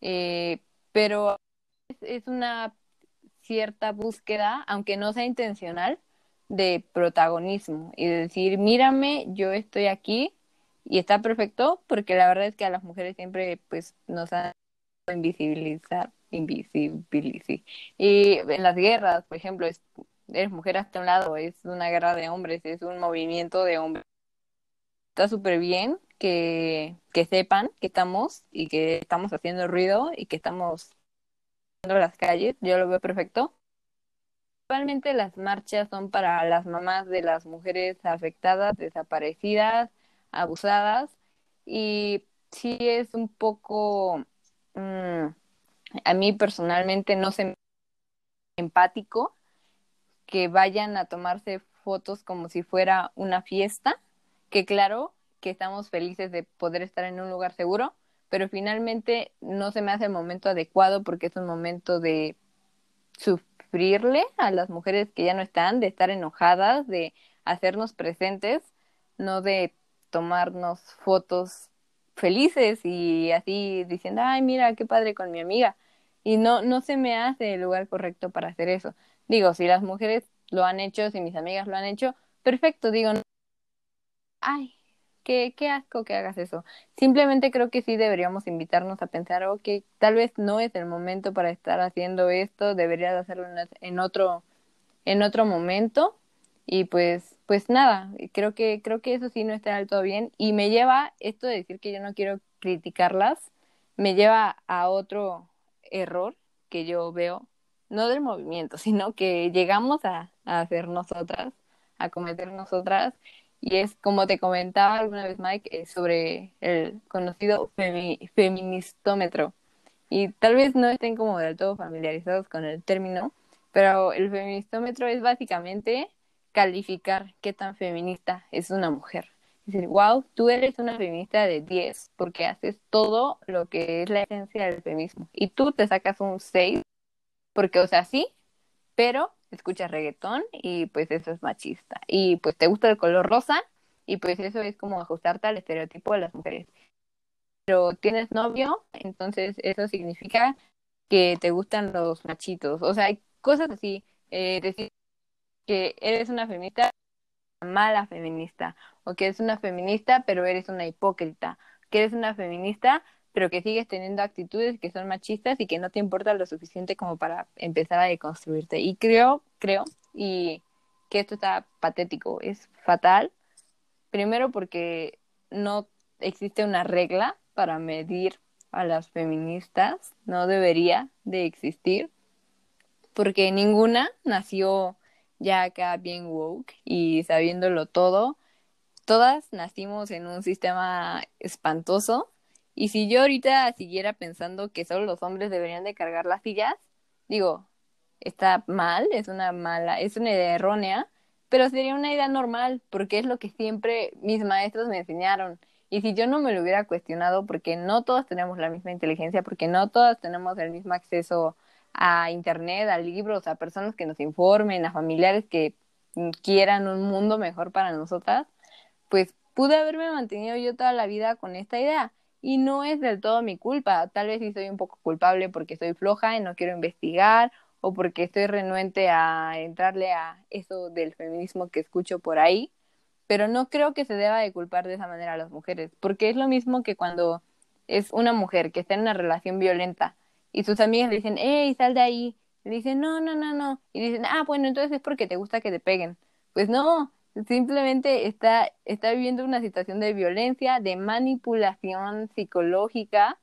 eh, pero es, una cierta búsqueda, aunque no sea intencional, de protagonismo y de decir, mírame, yo estoy aquí y está perfecto porque la verdad es que a las mujeres siempre pues nos han invisibilizar, invisibilizar. Y en las guerras, por ejemplo, es, eres mujer hasta un lado, es una guerra de hombres, es un movimiento de hombres. Está súper bien que, que sepan que estamos y que estamos haciendo ruido y que estamos las calles, yo lo veo perfecto. Principalmente las marchas son para las mamás de las mujeres afectadas, desaparecidas, abusadas y sí es un poco, mm, a mí personalmente no se me empático que vayan a tomarse fotos como si fuera una fiesta, que claro que estamos felices de poder estar en un lugar seguro, pero finalmente no se me hace el momento adecuado porque es un momento de sufrirle a las mujeres que ya no están, de estar enojadas, de hacernos presentes, no de tomarnos fotos felices y así diciendo, ay, mira, qué padre con mi amiga. Y no, no se me hace el lugar correcto para hacer eso. Digo, si las mujeres lo han hecho, si mis amigas lo han hecho, perfecto, digo, ay, qué, qué asco que hagas eso. Simplemente creo que sí deberíamos invitarnos a pensar, ok, tal vez no es el momento para estar haciendo esto, deberías hacerlo en otro, en otro momento. Y pues, pues nada, creo que, creo que eso sí no está del todo bien. Y me lleva, esto de decir que yo no quiero criticarlas, me lleva a otro error que yo veo, no del movimiento, *laughs* sino que llegamos a, a hacer nosotras, a cometer nosotras, y es como te comentaba alguna vez Mike sobre el conocido feministómetro. Y tal vez no estén como del todo familiarizados con el término, pero el feministómetro es básicamente calificar qué tan feminista es una mujer. Es decir, wow, tú eres una feminista de 10 porque haces todo lo que es la esencia del feminismo. Y tú te sacas un 6 porque, o sea, sí, pero escuchas reggaetón y pues eso es machista. Y pues te gusta el color rosa y pues eso es como ajustarte al estereotipo de las mujeres. Pero tienes novio, entonces eso significa que te gustan los machitos. O sea, hay cosas así. Eh, decir que eres una feminista, mala feminista. O que eres una feminista, pero eres una hipócrita. Que eres una feminista, pero que sigues teniendo actitudes que son machistas y que no te importa lo suficiente como para empezar a deconstruirte. Y creo, creo, y que esto está patético, es fatal. Primero porque no existe una regla para medir a las feministas, no debería de existir, porque ninguna nació ya acá bien woke y sabiéndolo todo. Todas nacimos en un sistema espantoso y si yo ahorita siguiera pensando que solo los hombres deberían de cargar las sillas, digo, está mal, es una mala, es una idea errónea, pero sería una idea normal, porque es lo que siempre mis maestros me enseñaron. Y si yo no me lo hubiera cuestionado, porque no todos tenemos la misma inteligencia, porque no todos tenemos el mismo acceso a Internet, a libros, a personas que nos informen, a familiares que quieran un mundo mejor para nosotras, pues pude haberme mantenido yo toda la vida con esta idea y no es del todo mi culpa. Tal vez sí soy un poco culpable porque soy floja y no quiero investigar o porque estoy renuente a entrarle a eso del feminismo que escucho por ahí, pero no creo que se deba de culpar de esa manera a las mujeres, porque es lo mismo que cuando es una mujer que está en una relación violenta y sus amigas le dicen, hey, sal de ahí, le dicen, no, no, no, no, y dicen, ah, bueno, entonces es porque te gusta que te peguen. Pues no, simplemente está, está viviendo una situación de violencia, de manipulación psicológica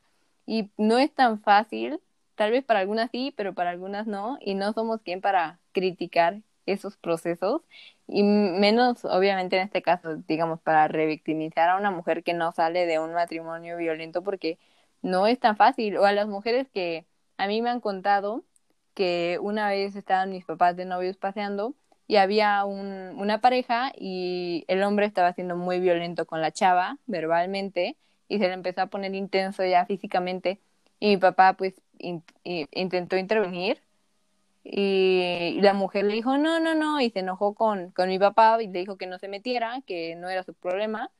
y no es tan fácil, tal vez para algunas sí, pero para algunas no, y no somos quien para criticar esos procesos y menos obviamente en este caso, digamos, para revictimizar a una mujer que no sale de un matrimonio violento porque no es tan fácil, o a las mujeres que a mí me han contado que una vez estaban mis papás de novios paseando y había un, una pareja y el hombre estaba siendo muy violento con la chava verbalmente y se le empezó a poner intenso ya físicamente y mi papá pues intentó intervenir y la mujer le dijo no, no, no y se enojó con, con mi papá y le dijo que no se metiera, que no era su problema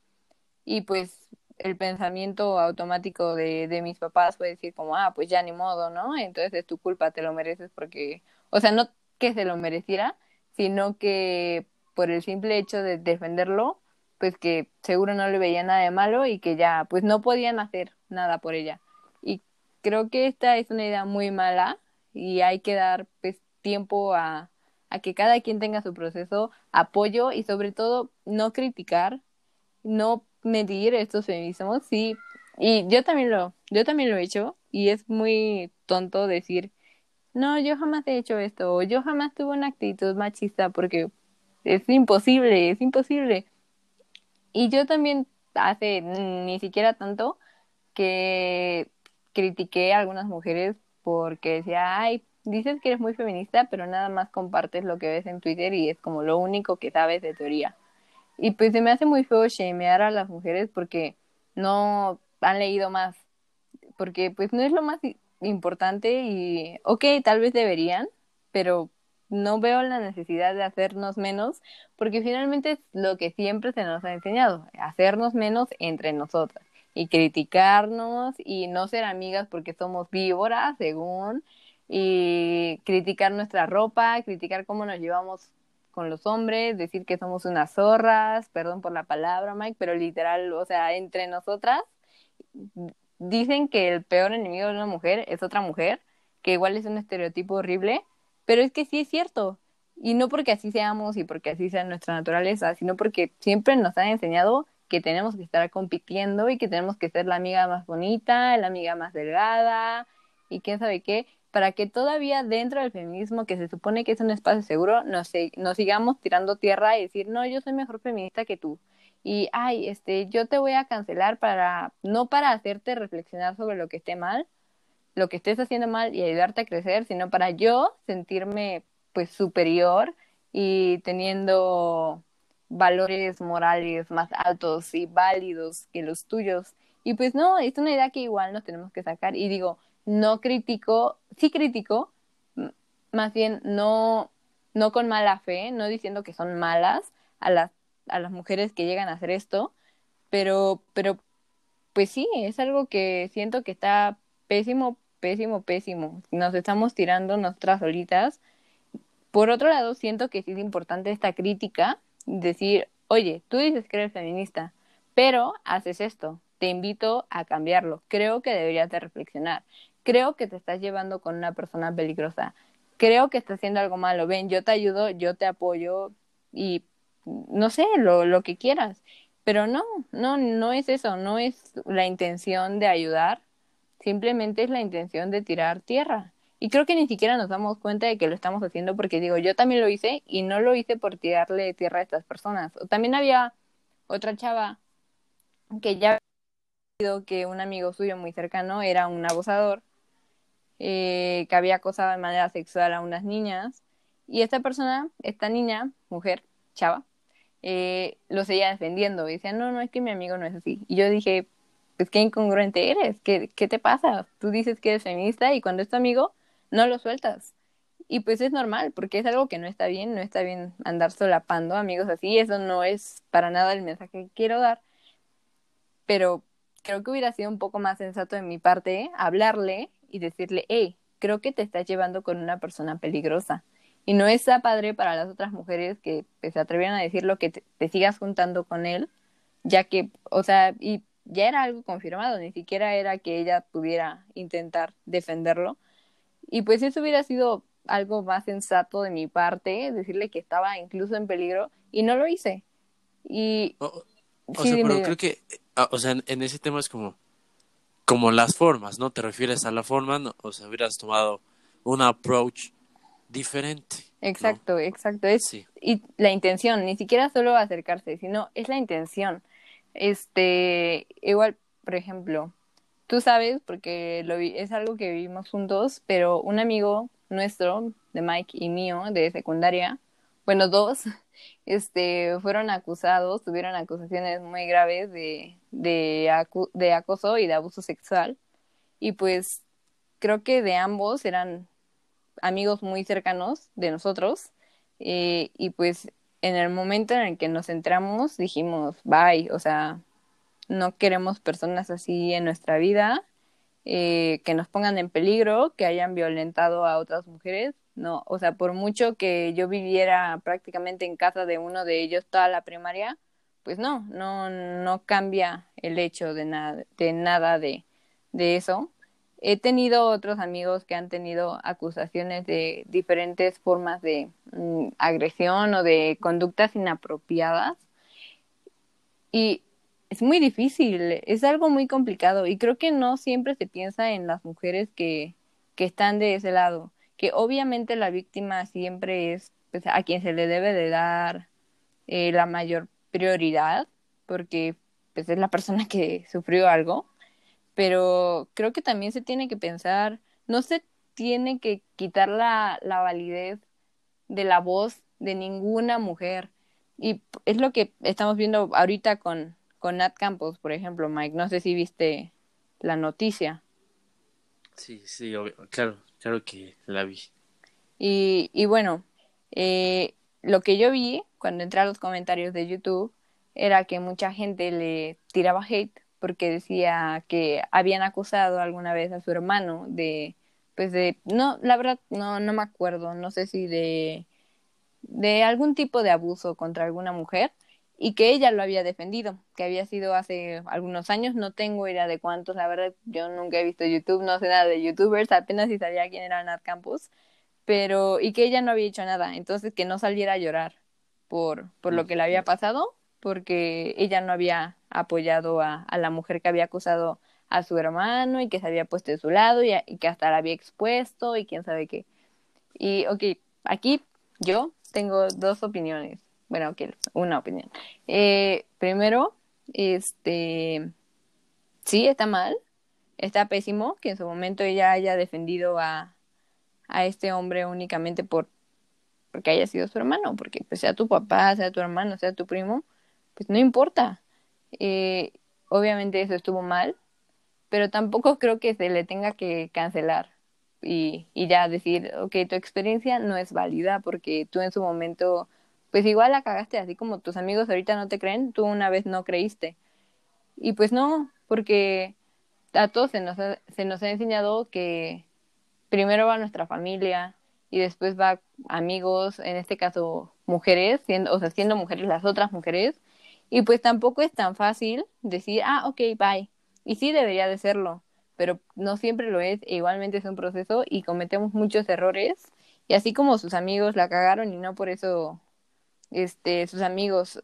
y pues el pensamiento automático de, de mis papás fue decir como, ah, pues ya ni modo, ¿no? Entonces es tu culpa, te lo mereces porque, o sea, no que se lo mereciera, sino que por el simple hecho de defenderlo, pues que seguro no le veía nada de malo y que ya pues no podían hacer nada por ella. Y creo que esta es una idea muy mala y hay que dar pues tiempo a, a que cada quien tenga su proceso, apoyo y sobre todo no criticar, no medir estos feminismos, sí. Y yo también lo, yo también lo he hecho y es muy tonto decir no, yo jamás he hecho esto, yo jamás tuve una actitud machista porque es imposible, es imposible. Y yo también hace ni siquiera tanto que critiqué a algunas mujeres porque decía, ay, dices que eres muy feminista, pero nada más compartes lo que ves en Twitter y es como lo único que sabes de teoría. Y pues se me hace muy feo shamear a las mujeres porque no han leído más, porque pues no es lo más importante y, ok, tal vez deberían, pero no veo la necesidad de hacernos menos, porque finalmente es lo que siempre se nos ha enseñado, hacernos menos entre nosotras y criticarnos y no ser amigas porque somos víboras, según, y criticar nuestra ropa, criticar cómo nos llevamos con los hombres, decir que somos unas zorras, perdón por la palabra, Mike, pero literal, o sea, entre nosotras dicen que el peor enemigo de una mujer es otra mujer, que igual es un estereotipo horrible, pero es que sí es cierto. Y no porque así seamos y porque así sea nuestra naturaleza, sino porque siempre nos han enseñado que tenemos que estar compitiendo y que tenemos que ser la amiga más bonita, la amiga más delgada y quién sabe qué, para que todavía dentro del feminismo, que se supone que es un espacio seguro, nos, nos sigamos tirando tierra y decir, no, yo soy mejor feminista que tú. Y, ay, este, yo te voy a cancelar para, no para hacerte reflexionar sobre lo que esté mal, lo que estés haciendo mal y ayudarte a crecer, sino para yo sentirme pues superior y teniendo valores morales más altos y válidos que los tuyos. Y pues no, es una idea que igual nos tenemos que sacar. Y digo, no critico, sí critico, más bien no, no con mala fe, no diciendo que son malas a las, a las mujeres que llegan a hacer esto, pero, pero pues sí, es algo que siento que está pésimo, pésimo, pésimo. Nos estamos tirando nuestras solitas. Por otro lado, siento que sí es importante esta crítica, decir, oye, tú dices que eres feminista, pero haces esto, te invito a cambiarlo. Creo que deberías de reflexionar. Creo que te estás llevando con una persona peligrosa. Creo que estás haciendo algo malo. Ven, yo te ayudo, yo te apoyo y no sé, lo, lo que quieras. Pero no, no, no es eso, no es la intención de ayudar, simplemente es la intención de tirar tierra. Y creo que ni siquiera nos damos cuenta de que lo estamos haciendo porque digo, yo también lo hice y no lo hice por tirarle tierra a estas personas. También había otra chava que ya que un amigo suyo muy cercano era un abusador eh, que había acosado de manera sexual a unas niñas y esta persona, esta niña, mujer, chava, eh, lo seguía defendiendo y decía, no, no, es que mi amigo no es así. Y yo dije, pues qué incongruente eres, ¿qué, qué te pasa? Tú dices que eres feminista y cuando es tu amigo, no lo sueltas. Y pues es normal, porque es algo que no está bien, no está bien andar solapando amigos así, eso no es para nada el mensaje que quiero dar. Pero creo que hubiera sido un poco más sensato de mi parte hablarle y decirle, hey, creo que te estás llevando con una persona peligrosa. Y no está padre para las otras mujeres que pues, se atrevieran a decirlo que te, sigas juntando con él, ya que, o sea, y ya era algo confirmado, ni siquiera era que ella pudiera intentar defenderlo. Y pues eso hubiera sido algo más sensato de mi parte, decirle que estaba incluso en peligro, y no lo hice. Y... O, sea, pero creo que, ah, o sea, en, ese tema es como, como las formas, ¿no? Te refieres a la forma, o sea, hubieras tomado un approach diferente. Exacto, exacto. Es, Y la intención, ni siquiera solo acercarse, sino es la intención. Este, igual, por ejemplo, tú sabes, porque lo vi, es algo que vivimos juntos, pero un amigo nuestro, de Mike y mío, de secundaria, bueno, dos, *laughs* este, fueron acusados, tuvieron acusaciones muy graves de, de, de acoso y de abuso sexual. Y pues creo que de ambos eran amigos muy cercanos de nosotros. Eh, y pues en el momento en el que nos entramos dijimos, bye, o sea, no queremos personas así en nuestra vida, eh, que nos pongan en peligro, que hayan violentado a otras mujeres. No, o sea, por mucho que yo viviera prácticamente en casa de uno de ellos toda la primaria, pues no, no, no cambia el hecho de nada, de nada de, de eso. He tenido otros amigos que han tenido acusaciones de diferentes formas de mm, agresión o de conductas inapropiadas. Y es muy difícil, es algo muy complicado y creo que no siempre se piensa en las mujeres que, que están de ese lado, que obviamente la víctima siempre es pues, a quien se le debe de dar eh, la mayor prioridad, porque pues, es la persona que sufrió algo, pero creo que también se tiene que pensar, no se tiene que quitar la, la validez de la voz de ninguna mujer. Y es lo que estamos viendo ahorita con, con Nat Campos, por ejemplo, Mike. No sé si viste la noticia. Sí, sí, claro, claro que la vi. Y, y bueno, eh, lo que yo vi cuando entré a los comentarios de YouTube era que mucha gente le tiraba hate porque decía que habían acusado alguna vez a su hermano de, pues de, no, la verdad no, no me acuerdo, no sé si de de algún tipo de abuso contra alguna mujer y que ella lo había defendido, que había sido hace algunos años, no tengo idea de cuántos, la verdad yo nunca he visto YouTube, no sé nada de youtubers, apenas si sabía quién era Nat Campus, pero y que ella no había hecho nada, entonces que no saliera a llorar por, por lo que le había pasado, porque ella no había apoyado a, la mujer que había acusado a su hermano y que se había puesto de su lado y, que hasta la había expuesto y quién sabe qué. Y ok, aquí yo tengo dos opiniones bueno, que una opinión. Eh, primero, este, sí, está mal, está pésimo que en su momento ella haya defendido a, a este hombre únicamente por porque haya sido su hermano, porque pues sea tu papá, sea tu hermano, sea tu primo, pues no importa. Eh, obviamente eso estuvo mal, pero tampoco creo que se le tenga que cancelar y, y ya decir, ok, tu experiencia no es válida porque tú en su momento pues igual la cagaste, así como tus amigos ahorita no te creen, tú una vez no creíste. Y pues no, porque a todos se nos ha, se nos ha enseñado que primero va nuestra familia y después va amigos, en este caso mujeres, siendo, o sea, siendo mujeres las otras mujeres, y pues tampoco es tan fácil decir, ah, ok, bye. Y sí debería de serlo, pero no siempre lo es, e igualmente es un proceso y cometemos muchos errores, y así como sus amigos la cagaron y no por eso este, sus amigos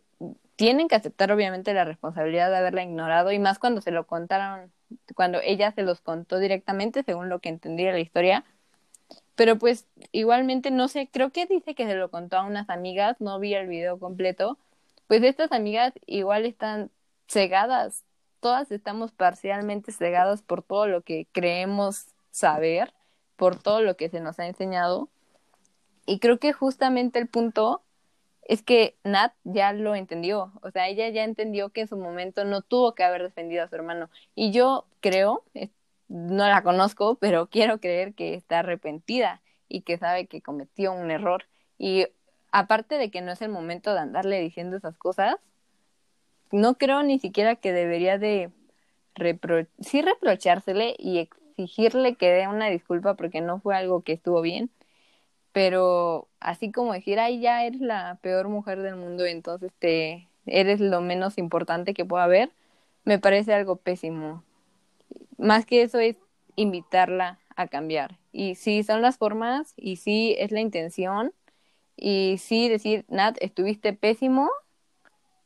tienen que aceptar obviamente la responsabilidad de haberla ignorado y más cuando se lo contaron, cuando ella se los contó directamente, según lo que entendí de la historia. Pero pues igualmente no sé, creo que dice que se lo contó a unas amigas, no vi el video completo. Pues estas amigas igual están cegadas, todas estamos parcialmente cegadas por todo lo que creemos saber, por todo lo que se nos ha enseñado. Y creo que justamente el punto es que Nat ya lo entendió, o sea, ella ya entendió que en su momento no tuvo que haber defendido a su hermano. Y yo creo, no la conozco, pero quiero creer que está arrepentida y que sabe que cometió un error. Y aparte de que no es el momento de andarle diciendo esas cosas, no creo ni siquiera que debería de repro sí reprochársele y exigirle que dé una disculpa porque no fue algo que estuvo bien, pero así como decir, ay, ya eres la peor mujer del mundo, entonces te eres lo menos importante que pueda haber, me parece algo pésimo. Más que eso es invitarla a cambiar. Y sí son las formas, y sí es la intención, y sí decir, Nat, estuviste pésimo,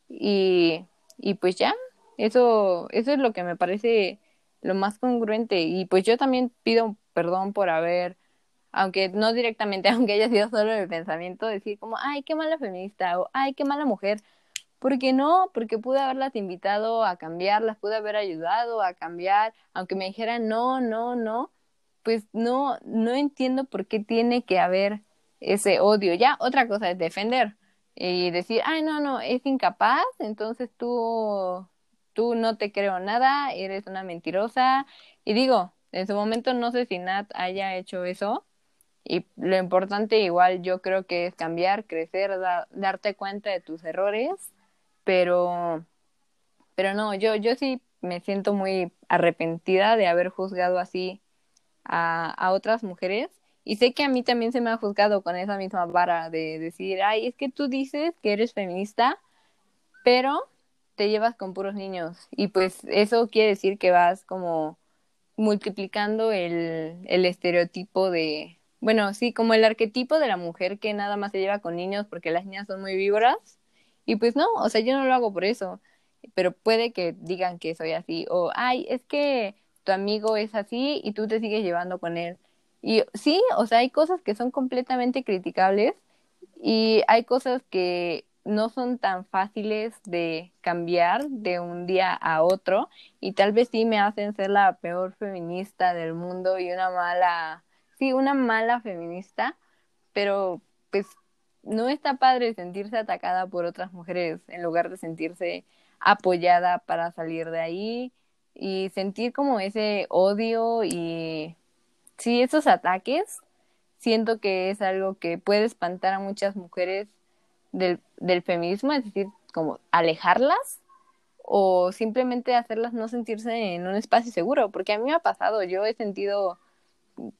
y, y pues ya, eso, eso es lo que me parece lo más congruente. Y pues yo también pido perdón por haber aunque no directamente, *laughs* aunque haya sido solo el pensamiento, decir como, ay, qué mala feminista o ay, qué mala mujer. ¿Por qué no? Porque pude haberlas invitado a cambiar, las pude haber ayudado a cambiar, aunque me dijeran no, no, no, pues no, no entiendo por qué tiene que haber ese odio. Ya, otra cosa es defender y decir, ay, no, no, es incapaz, entonces tú, tú no te creo nada, eres una mentirosa. Y digo, en su momento no sé si Nat haya hecho eso, y lo importante igual yo creo que es cambiar, crecer, darte cuenta de tus errores, pero, pero no, yo, yo sí me siento muy arrepentida de haber juzgado así a, a otras mujeres. Y sé que a mí también se me ha juzgado con esa misma vara de decir, ay, es que tú dices que eres feminista, pero te llevas con puros niños. Y pues eso quiere decir que vas como multiplicando el, el estereotipo de, bueno, sí, como el arquetipo de la mujer que nada más se lleva con niños porque las niñas son muy víboras. Y pues no, o sea, yo no lo hago por eso, pero puede que digan que soy así o, ay, es que tu amigo es así y tú te sigues llevando con él. Y sí, o sea, hay cosas que son completamente criticables y hay cosas que no son tan fáciles de cambiar de un día a otro y tal vez sí me hacen ser la peor feminista del mundo y una mala sí, una mala feminista, pero pues no está padre sentirse atacada por otras mujeres en lugar de sentirse apoyada para salir de ahí y sentir como ese odio y sí, esos ataques, siento que es algo que puede espantar a muchas mujeres del, del feminismo, es decir, como alejarlas o simplemente hacerlas no sentirse en un espacio seguro, porque a mí me ha pasado, yo he sentido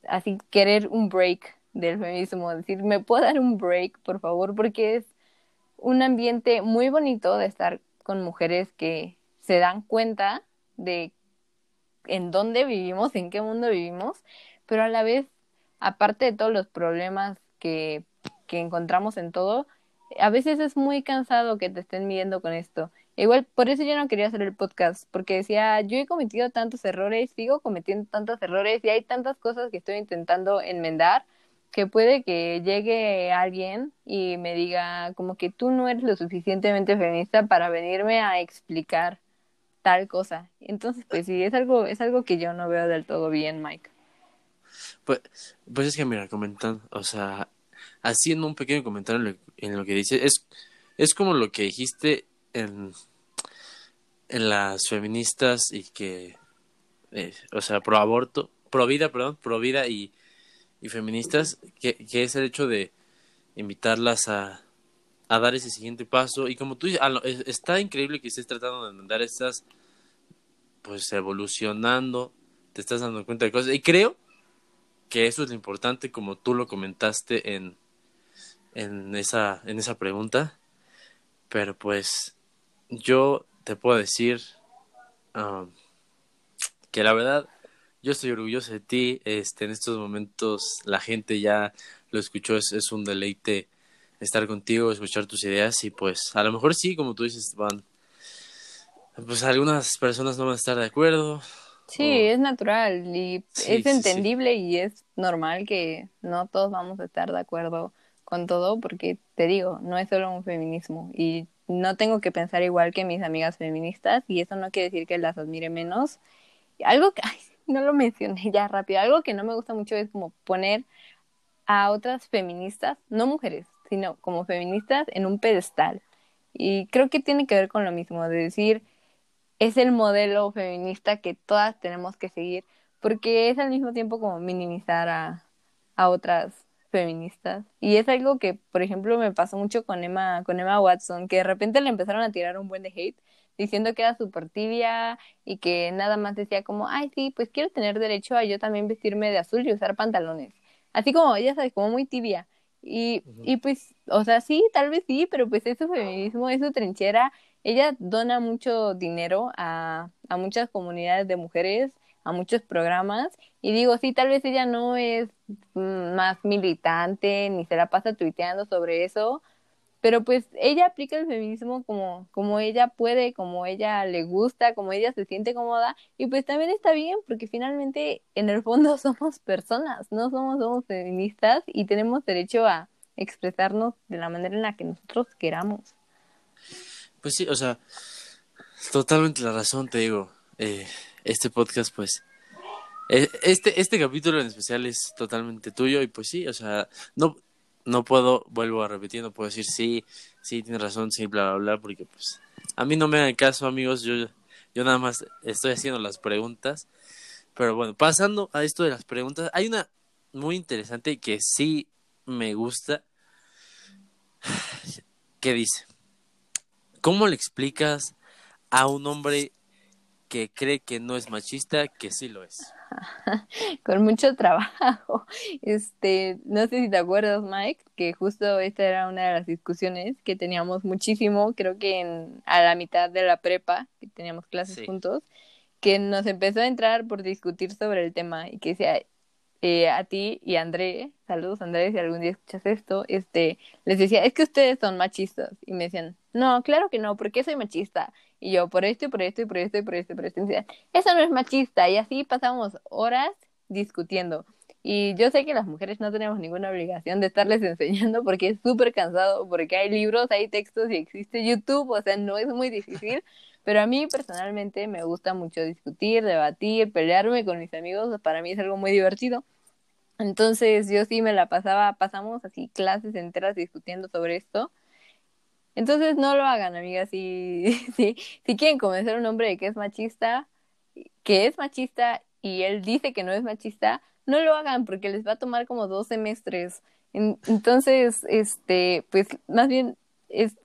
así querer un break del feminismo, decir, ¿me puedo dar un break, por favor? Porque es un ambiente muy bonito de estar con mujeres que se dan cuenta de en dónde vivimos, en qué mundo vivimos, pero a la vez, aparte de todos los problemas que, que encontramos en todo, a veces es muy cansado que te estén midiendo con esto. Igual, por eso yo no quería hacer el podcast, porque decía, yo he cometido tantos errores, sigo cometiendo tantos errores y hay tantas cosas que estoy intentando enmendar que puede que llegue alguien y me diga como que tú no eres lo suficientemente feminista para venirme a explicar tal cosa. Entonces, pues sí, es algo, es algo que yo no veo del todo bien, Mike. Pues, pues es que mira, comentando, o sea, haciendo un pequeño comentario en lo, que dice, es, es como lo que dijiste en, en las feministas y que, eh, o sea, pro aborto, pro vida, perdón, pro vida y, y feministas, que, que es el hecho de invitarlas a, a dar ese siguiente paso. Y como tú dices, está increíble que estés tratando de andar estas, pues evolucionando, te estás dando cuenta de cosas. Y creo que eso es lo importante, como tú lo comentaste en, en, esa, en esa pregunta. Pero pues yo te puedo decir um, que la verdad yo estoy orgulloso de ti. Este, en estos momentos la gente ya lo escuchó, es, es un deleite estar contigo, escuchar tus ideas y pues a lo mejor sí, como tú dices, van, pues algunas personas no van a estar de acuerdo. Sí, es natural y es entendible y es normal que no todos vamos a estar de acuerdo con todo porque te digo, no es solo un feminismo y no tengo que pensar igual que mis amigas feministas y eso no quiere decir que las admire menos. Algo que, *laughs* ay, no lo mencioné ya rápido, algo que no me gusta mucho es como poner a otras feministas, no mujeres, sino como feministas en un pedestal. Y creo que tiene que ver con lo mismo, de decir, es el modelo feminista que todas tenemos que seguir, porque es al mismo tiempo como minimizar a, a otras feministas. Y es algo que, por ejemplo, me pasó mucho con Emma, con Emma Watson, que de repente le empezaron a tirar un buen de hate, diciendo que era súper tibia y que nada más decía como, ay, sí, pues quiero tener derecho a yo también vestirme de azul y usar pantalones. Así como, ya sabes, como muy tibia. Y, y pues, o sea, sí, tal vez sí, pero pues es su feminismo, es su trinchera. Ella dona mucho dinero a, a muchas comunidades de mujeres, a muchos programas. Y digo, sí, tal vez ella no es mm, más militante, ni se la pasa tuiteando sobre eso, pero pues ella aplica el feminismo como, como ella puede, como ella le gusta, como ella se siente cómoda, y pues también está bien, porque finalmente en el fondo *laughs* somos personas, no somos, somos feministas y tenemos derecho a expresarnos de la manera en la que nosotros queramos. Pues sí, o sea, totalmente la razón, te digo, eh, este podcast pues eh, este, este capítulo en especial es totalmente tuyo y pues sí, o sea, no, no puedo, vuelvo a repetir, no puedo decir sí, sí, tienes razón, sí, bla, bla, bla, porque pues a mí no me hagan caso, amigos, yo, yo nada más estoy haciendo las preguntas. Pero bueno, pasando a esto de las preguntas, hay una muy interesante que sí me gusta, *sighs* ¿Qué dice, ¿cómo le explicas a un hombre que cree que no es machista que sí lo es? *laughs* con mucho trabajo. *laughs* Este, no sé si te acuerdas, Mike, que justo esta era una de las discusiones que teníamos muchísimo, creo que en, a la mitad de la prepa, que teníamos clases juntos, que nos empezó a entrar por discutir sobre el tema y que decía, eh, a ti y a André, saludos André, si algún día escuchas esto, este, les decía, es que ustedes son machistas. Y me decían, no, claro que no, ¿por qué soy machista? Y yo, por esto y por esto y por esto y por esto y por esto. Y decían, eso no es machista. Y así pasamos horas discutiendo. Y yo sé que las mujeres no tenemos ninguna obligación de estarles *laughs* enseñando porque es súper cansado, porque hay libros, hay textos y existe YouTube, o sea, no es muy difícil. *laughs* Pero a mí personalmente me gusta mucho discutir, debatir, pelearme con mis amigos, para mí es algo muy divertido. Entonces yo sí me la pasaba, pasamos así clases enteras discutiendo sobre esto. Entonces no lo hagan, amigas. Si, *laughs* si, si quieren convencer a un hombre de que es machista, que es machista y él dice que no es machista, no lo hagan porque les va a tomar como dos semestres. Entonces, este, pues más bien es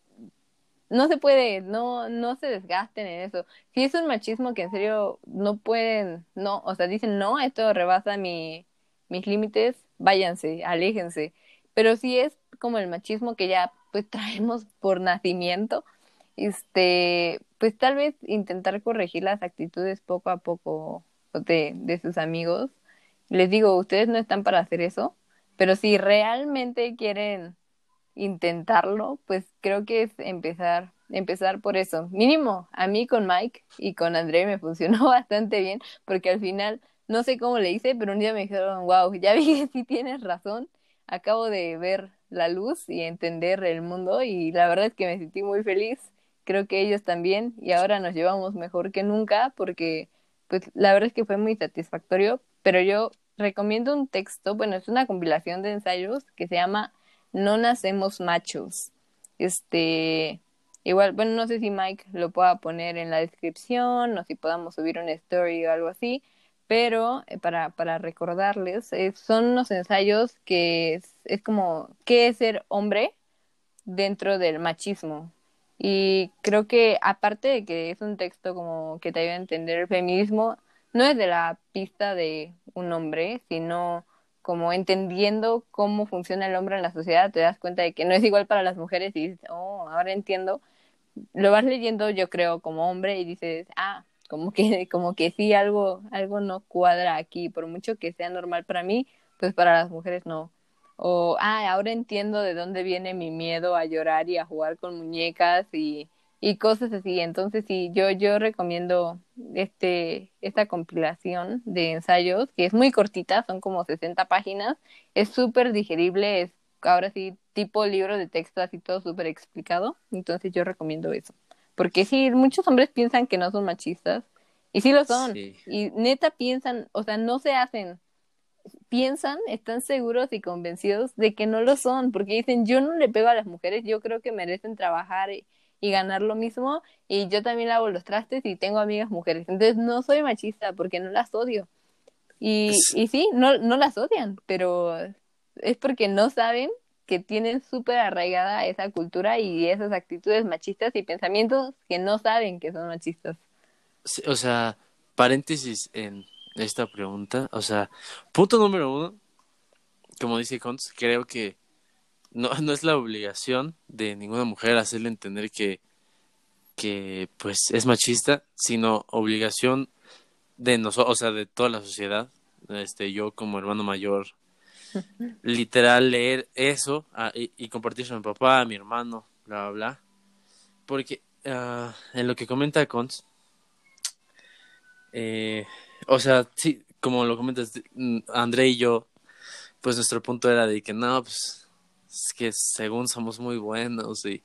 no se puede, no, no se desgasten en eso. Si es un machismo que en serio no pueden, no, o sea, dicen, no, esto rebasa mi, mis límites, váyanse, aléjense. Pero si es como el machismo que ya pues *laughs* traemos por nacimiento, este, pues tal vez intentar corregir las actitudes poco a poco de, de sus amigos. Les digo, ustedes no están para hacer eso, pero si realmente quieren intentarlo, pues creo que es empezar, empezar por eso. Mínimo, a mí con Mike y con André me *laughs* funcionó bastante bien, porque al final, no sé cómo le hice, pero un día me dijeron, wow, ya vi que sí tienes razón, acabo de ver la luz y entender el mundo y la verdad es que me sentí muy feliz, creo que ellos también y ahora nos llevamos mejor que nunca porque pues la verdad es que fue muy satisfactorio, pero yo recomiendo un texto, bueno, es una compilación de ensayos que se llama No nacemos machos. Este, igual, bueno, no sé si Mike lo pueda poner en la descripción o si podamos subir una story o algo así, pero eh, para, para recordarles, eh, son unos ensayos que es, es como qué es ser hombre dentro del machismo. Y creo que aparte de que es un texto como que te ayuda a entender el feminismo, no es de la pista de un hombre, sino como entendiendo cómo funciona el hombre en la sociedad, te das cuenta de que no es igual para las mujeres y dices, oh, ahora entiendo. Lo vas leyendo, yo creo, como hombre y dices, ah, como que, como que sí, algo, algo no cuadra aquí, por mucho que sea normal para mí, pues para las mujeres no. O, ah, ahora entiendo de dónde viene mi miedo a llorar y a jugar con muñecas y, y cosas así. Entonces, sí, yo, yo recomiendo este, esta compilación de ensayos, que es muy cortita, son como 60 páginas, es súper digerible, es ahora sí tipo libro de texto, así todo súper explicado. Entonces, yo recomiendo eso. Porque sí, muchos hombres piensan que no son machistas, y sí lo son. Y neta piensan, o sea, no se hacen. Piensan, están seguros y convencidos de que no lo son, porque dicen, yo no le pego a las mujeres, yo creo que merecen trabajar. Y, y ganar lo mismo y yo también lavo los trastes y tengo amigas mujeres. Entonces no soy machista porque no las odio. Y, y sí, no, no las odian, pero es porque no saben que tienen súper arraigada esa cultura y esas actitudes machistas y pensamientos que no saben que son machistas. o sea, paréntesis en esta pregunta, o sea, punto número uno, como dice Cons, creo que no, *laughs* no es la obligación de ninguna mujer hacerle entender que, que pues es machista, sino obligación de nosotros, o sea, de toda la sociedad. Este, yo como hermano mayor, *laughs* literal leer eso ah, y, y compartirlo a mi papá, a mi hermano, bla, bla, bla. Porque uh, en lo que comenta Cons, eh, o sea, sí, como lo comentas, mm, André y yo, pues nuestro punto era de que no, pues es que según somos muy buenos y,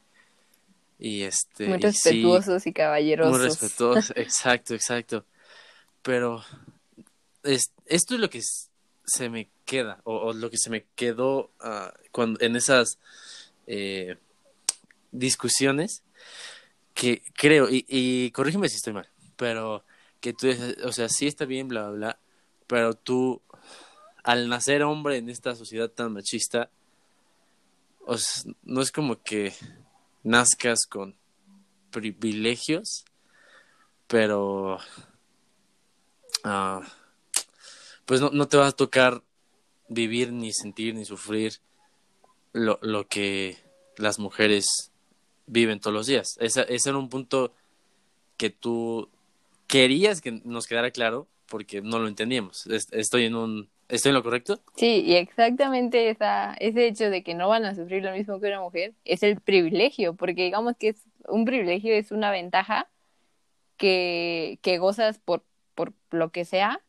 y este... Muy respetuosos y, caballerosos. Muy respetuosos, *laughs* exacto, exacto. Pero es, esto es lo que se me queda, o, lo que se me quedó uh, cuando, en esas eh, discusiones, que creo, y, y corrígeme si estoy mal, pero que tú, o sea, sí está bien, bla, bla, bla, pero tú, al nacer hombre en esta sociedad tan machista, no es como que nazcas con privilegios, pero uh, pues no, no, te va a tocar vivir ni sentir ni sufrir lo, lo que las mujeres viven todos los días. Ese, ese era un punto que tú querías que nos quedara claro porque no lo entendíamos. Estoy en un ¿Estoy en lo correcto? Sí, y exactamente esa, ese hecho de que no van a sufrir lo mismo que una mujer es el privilegio, porque digamos que es un privilegio, es una ventaja que, que gozas por, por lo que sea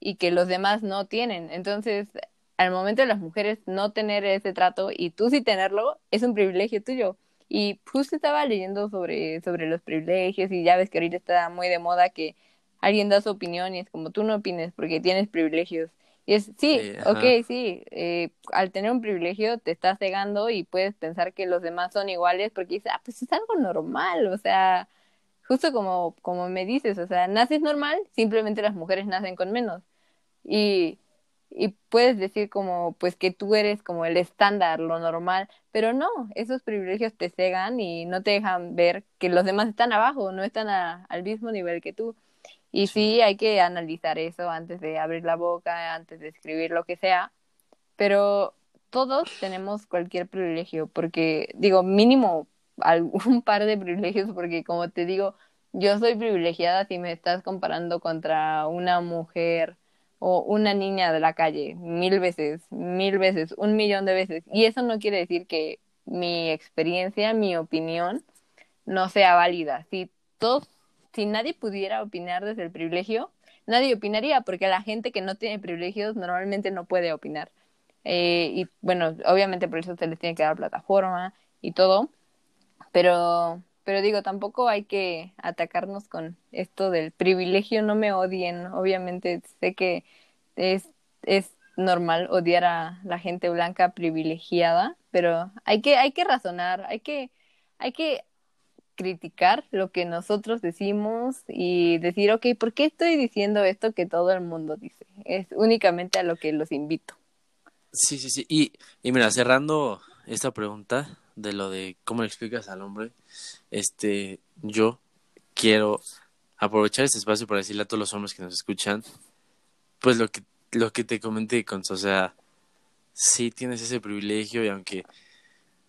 y que los demás no tienen. Entonces, al momento de las mujeres no tener ese trato y tú sí tenerlo, es un privilegio tuyo. Y justo estaba leyendo sobre, sobre los privilegios y ya ves que ahorita está muy de moda que alguien da su opinión y es como tú no opines porque tienes privilegios. Y es, sí, ok, sí, eh, al tener un privilegio te estás cegando y puedes pensar que los demás son iguales porque dices, ah, pues es algo normal, o sea, justo como, como me dices, o sea, naces normal, simplemente las mujeres nacen con menos. Y, y puedes decir como, pues que tú eres como el estándar, lo normal, pero no, esos privilegios te cegan y no te dejan ver que los demás están abajo, no están al mismo nivel que tú. Y sí, hay que analizar eso antes de abrir la boca, antes de escribir lo que sea. Pero todos tenemos cualquier privilegio, porque digo, mínimo algún *laughs* par de privilegios, porque como te digo, yo soy privilegiada si me estás comparando contra una mujer o una niña de la calle, mil veces, mil veces, un millón de veces. Y eso no quiere decir que mi experiencia, mi opinión, no sea válida. Si todos si nadie pudiera opinar desde el privilegio, nadie opinaría, porque la gente que no tiene privilegios normalmente no puede opinar. Eh, y bueno, obviamente por eso se les tiene que dar plataforma y todo, pero, pero digo, tampoco hay que atacarnos con esto del privilegio, no me odien, obviamente sé que es, es normal odiar a la gente blanca privilegiada, pero hay que, hay que razonar, hay que, hay que criticar lo que nosotros decimos y decir, ok, ¿por qué estoy diciendo esto que todo el mundo dice? Es únicamente a lo que los invito. Sí, sí, sí. Y, y mira, cerrando esta pregunta de lo de cómo le explicas al hombre, este, yo quiero aprovechar este espacio para decirle a todos los hombres que nos escuchan, pues lo que, lo que te comenté, con, o sea, sí tienes ese privilegio y aunque,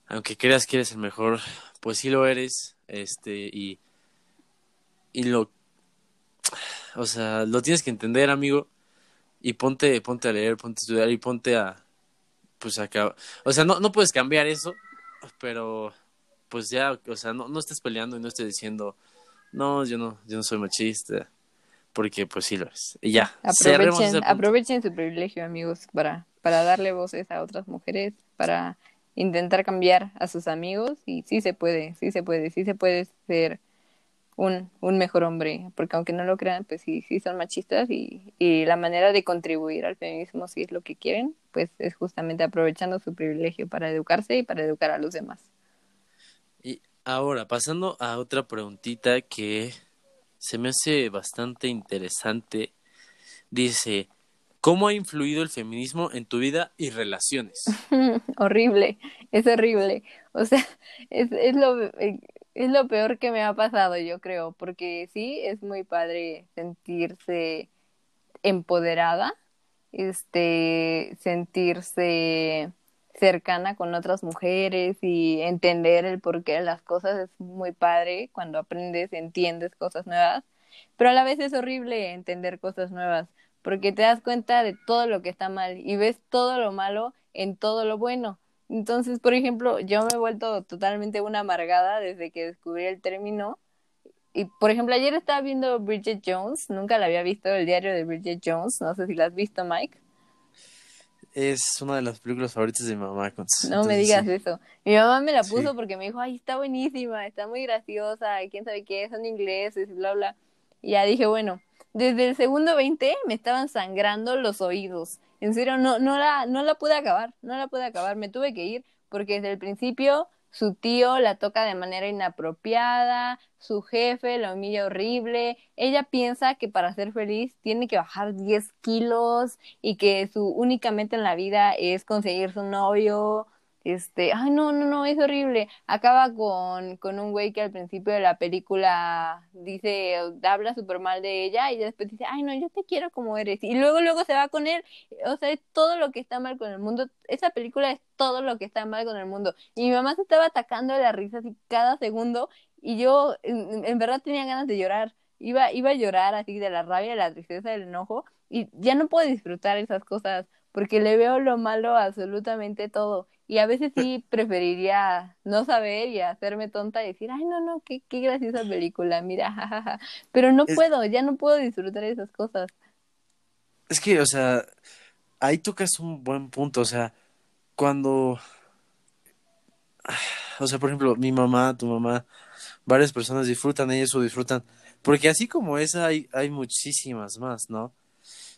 aunque creas que eres el mejor, pues sí lo eres, este, y, y lo, o sea, lo tienes que entender, amigo, y ponte, ponte a leer, ponte a estudiar y ponte a, pues acá, o sea, no, no puedes cambiar eso, pero, pues ya, o sea, no, no estés peleando y no estés diciendo, no, yo no, yo no soy machista, porque pues sí lo es. Y ya. Aprovechen, aprovechen su privilegio, amigos, para, para darle voces a otras mujeres, para intentar cambiar a sus amigos y sí se puede, sí se puede, sí se puede ser un, un mejor hombre, porque aunque no lo crean, pues sí, sí son machistas y, y la manera de contribuir al feminismo, si es lo que quieren, pues es justamente aprovechando su privilegio para educarse y para educar a los demás. Y ahora, pasando a otra preguntita que se me hace bastante interesante, dice, ¿Cómo ha influido el feminismo en tu vida y relaciones? *laughs* horrible, es horrible. O sea, es, es, lo, es lo peor que me ha pasado, yo creo, porque sí, es muy padre sentirse empoderada, este, sentirse cercana con otras mujeres y entender el porqué de las cosas es muy padre cuando aprendes, entiendes cosas nuevas, pero a la vez es horrible entender cosas nuevas porque te das cuenta de todo lo que está mal y ves todo lo malo en todo lo bueno. Entonces, por ejemplo, yo me he vuelto totalmente una amargada desde que descubrí el término. Y, por ejemplo, ayer estaba viendo Bridget Jones, nunca la había visto, el diario de Bridget Jones, no sé si la has visto, Mike. Es una de las películas favoritas de mi mamá. no me digas eso. Mi mamá me la puso porque me dijo, ay, está buenísima, está muy graciosa, quién sabe qué, son ingleses bla, bla. Y ya dije, bueno, desde el segundo 20 me estaban sangrando los oídos. En serio, no, no, la, no la pude acabar, no la pude acabar, me tuve que ir porque desde el principio su tío la toca de manera inapropiada, su jefe la humilla horrible, ella piensa que para ser feliz tiene que bajar 10 kilos y que su únicamente en la vida es conseguir su novio, este, ay, no, no, no, es horrible. Acaba con, con un güey que al principio de la película dice, habla súper mal de ella y después dice, ay, no, yo te quiero como eres. Y luego, luego se va con él. O sea, es todo lo que está mal con el mundo. Esa película es todo lo que está mal con el mundo. Y mi mamá se estaba atacando de la risa así cada segundo y yo en, verdad tenía ganas de llorar. Iba, iba a llorar así de la rabia, de la tristeza, del enojo y ya no puedo disfrutar esas cosas porque le veo lo malo absolutamente todo. Y a veces sí preferiría no saber y hacerme tonta y decir, ay, no, no, qué, qué graciosa *laughs* película, mira, jajaja. Pero no puedo, ya no puedo disfrutar esas cosas. Es que, o sea, ahí tocas un buen punto, o sea, cuando, o sea, por ejemplo, mi mamá, tu mamá, varias personas disfrutan ellos o disfrutan, porque así como esa hay, hay muchísimas más, ¿no?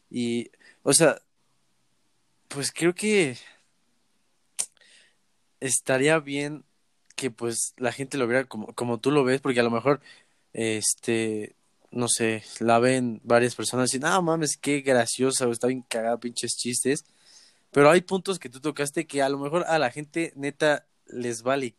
Y, o sea, pues creo que estaría bien que pues la gente lo viera como, como tú lo ves, porque a lo mejor, este, no sé, la ven varias personas y, no mames, qué graciosa, o está bien cagada, pinches chistes. Pero hay puntos que tú tocaste que a lo mejor a la gente neta les vale.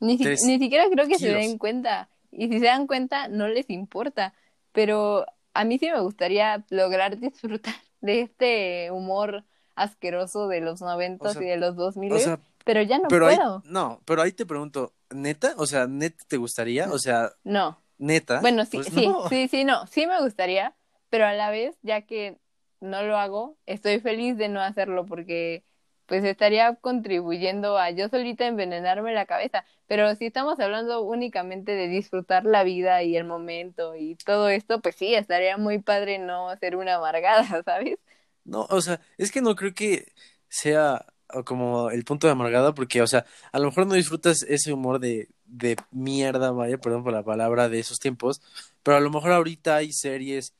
Ni, ni siquiera creo que se den cuenta. Y si se dan cuenta, no les importa. Pero a mí sí me gustaría lograr disfrutar de este humor asqueroso de los noventas y de los dos miles, pero ya no puedo. no, pero ahí te pregunto, ¿neta? O sea, ¿neta te gustaría? O sea, no. ¿Neta? Bueno, sí, pues sí, sí, sí, no, sí me gustaría, pero a la vez, ya que no lo hago, estoy feliz de no hacerlo porque pues estaría contribuyendo a yo solita envenenarme la cabeza. Pero si estamos hablando únicamente de disfrutar la vida y el momento y todo esto, pues sí, estaría muy padre no ser una amargada, *laughs* ¿sabes? No, o sea, es que no creo que sea como el punto de amargada, porque, o sea, a lo mejor no disfrutas ese humor de, de mierda, vaya, perdón por la palabra, de esos tiempos, pero a lo mejor ahorita hay series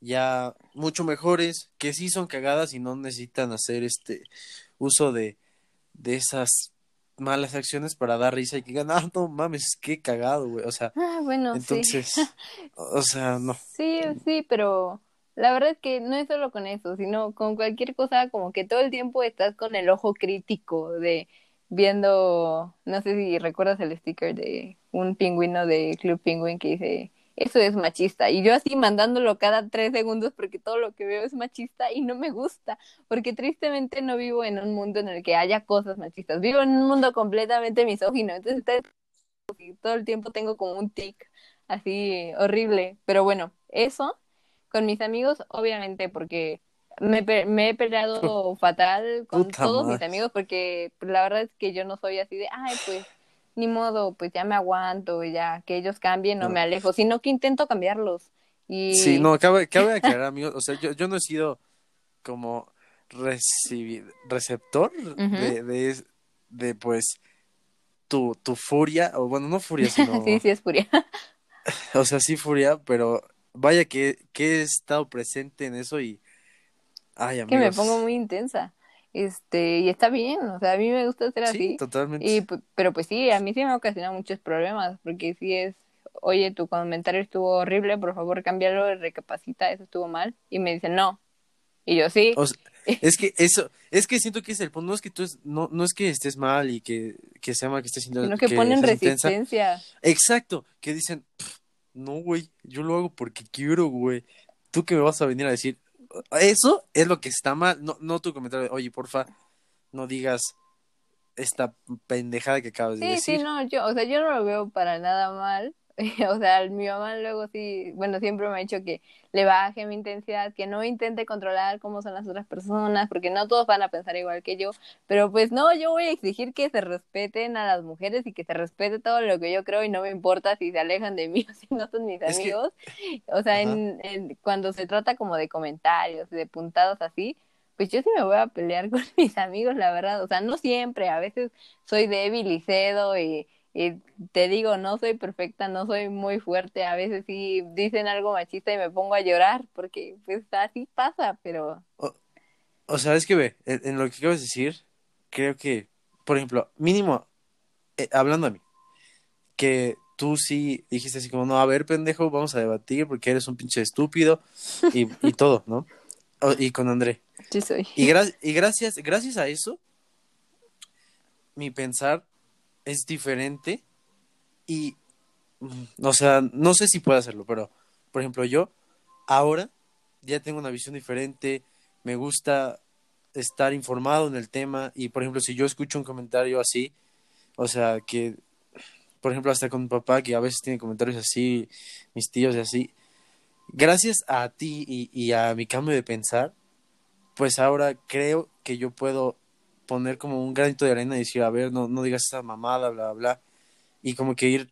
ya mucho mejores que sí son cagadas y no necesitan hacer este uso de, de esas malas acciones para dar risa y que digan, ah, no mames, qué cagado, güey. O sea, ah, bueno, entonces, *laughs* o sea, no. Sí, sí, pero la verdad es que no es solo con eso, sino con cualquier cosa, como que todo el tiempo estás con el ojo crítico de viendo, no sé si recuerdas el sticker de un pingüino de Club Penguin que dice eso es machista. Y yo así mandándolo cada tres segundos porque todo lo que veo es machista y no me gusta, porque tristemente no vivo en un mundo en el que haya cosas machistas, vivo en un mundo completamente misógino, entonces todo el tiempo tengo como un tic así horrible, pero bueno, eso con mis amigos, obviamente, porque me, me he peleado *laughs* fatal con todos mis amigos, porque la verdad es que yo no soy así de, ay, pues ni modo, pues ya me aguanto, ya que ellos cambien, no, me alejo, sino que intento cambiarlos. Y... Sí, no, cabe, cabe aclarar, amigos, o sea, yo, yo no he sido como recibir, receptor de, de, de, pues, tu, tu furia, o bueno, no furia, sino... *laughs* sí, sí, es furia. *laughs* o sea, sí furia, pero vaya que, que he estado presente en eso y... Ay, amigos. Que me pongo muy intensa este y está bien, o sea, a mí me gusta ser así. totalmente. Y, pero pues sí, a mí sí me ocasiona muchos problemas, porque si es, oye, tu comentario estuvo horrible, por favor cámbialo, recapacita, eso estuvo mal, y me dicen no, y yo sí. *laughs* es que eso, es que siento que es el punto, no es que tú, no, no es que estés mal y que, que sea mal que estés siendo... Sino que, ponen resistencia. Exacto, que dicen, no, güey, yo lo hago porque quiero, güey. Tú que me vas a venir a decir, eso es lo que está mal. No, no tu comentario, oye, porfa, no digas esta pendejada que acabas de decir. Sí, sí, no, yo, o sea, yo no lo veo para nada mal. *laughs* o sea, mi mamá luego sí, bueno, siempre me ha dicho que le baje mi intensidad, que no intente controlar cómo son las otras personas, porque no todos van a pensar igual que yo, pero pues no, yo voy a exigir que se respeten a las mujeres y que se respete todo lo que yo creo y no me importa si se alejan de mí *laughs* o si no son mis amigos. O sea, en, cuando se trata como de comentarios, de puntados así, pues yo sí me voy a pelear *laughs* con mis amigos, la verdad. O sea, no siempre, a veces soy débil y cedo y y te digo, no soy perfecta, no soy muy fuerte, a veces sí dicen algo machista y me pongo a llorar, porque pues así pasa, pero... O, sea, es que ve, en, lo que acabas de decir, creo que, por ejemplo, mínimo, eh, hablando a mí, que tú sí dijiste así como, no, a ver, pendejo, vamos a debatir porque eres un pinche estúpido *laughs* y, y todo, ¿no? y con André. Sí soy. Y, y gracias, gracias a eso, mi pensar es diferente y, o sea, no sé si puedo hacerlo, pero, por ejemplo, yo ahora ya tengo una visión diferente, me gusta estar informado en el tema y, por ejemplo, si yo escucho un comentario así, o sea, que, por ejemplo, hasta con mi papá, que a veces tiene comentarios así, mis tíos así, gracias a ti y a mi cambio de pensar, pues ahora creo que yo puedo poner como un granito de arena y decir, a ver, no, no digas esa mamada, bla, bla, y como que ir,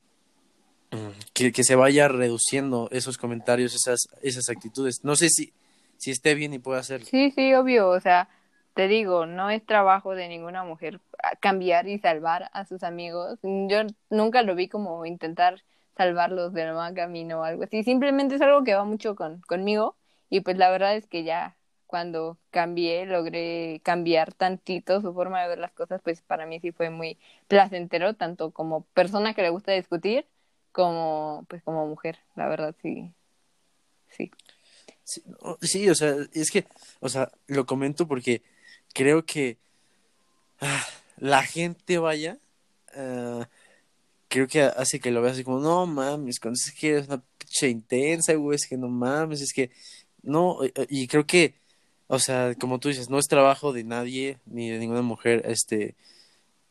mm, que, que se vaya reduciendo esos comentarios, esas, esas actitudes. No sé si, si esté bien y pueda hacerlo. Sí, sí, obvio, o sea, te digo, no es trabajo de ninguna mujer cambiar y salvar a sus amigos. Yo nunca lo vi como intentar salvarlos del mal camino o algo así. Simplemente es algo que va mucho con, conmigo y pues la verdad es que ya cuando cambié, logré cambiar tantito su forma de ver las cosas, pues para mí sí fue muy placentero, tanto como persona que le gusta discutir, como pues como mujer, la verdad sí. Sí. Sí, o sea, es que, o sea, lo comento porque creo que ah, la gente vaya, ah, creo que hace que lo veas así como, no mames, cuando es que eres una pinche intensa, güey, es que no mames, es que no, y creo que, o sea, como tú dices, no es trabajo de nadie, ni de ninguna mujer, este,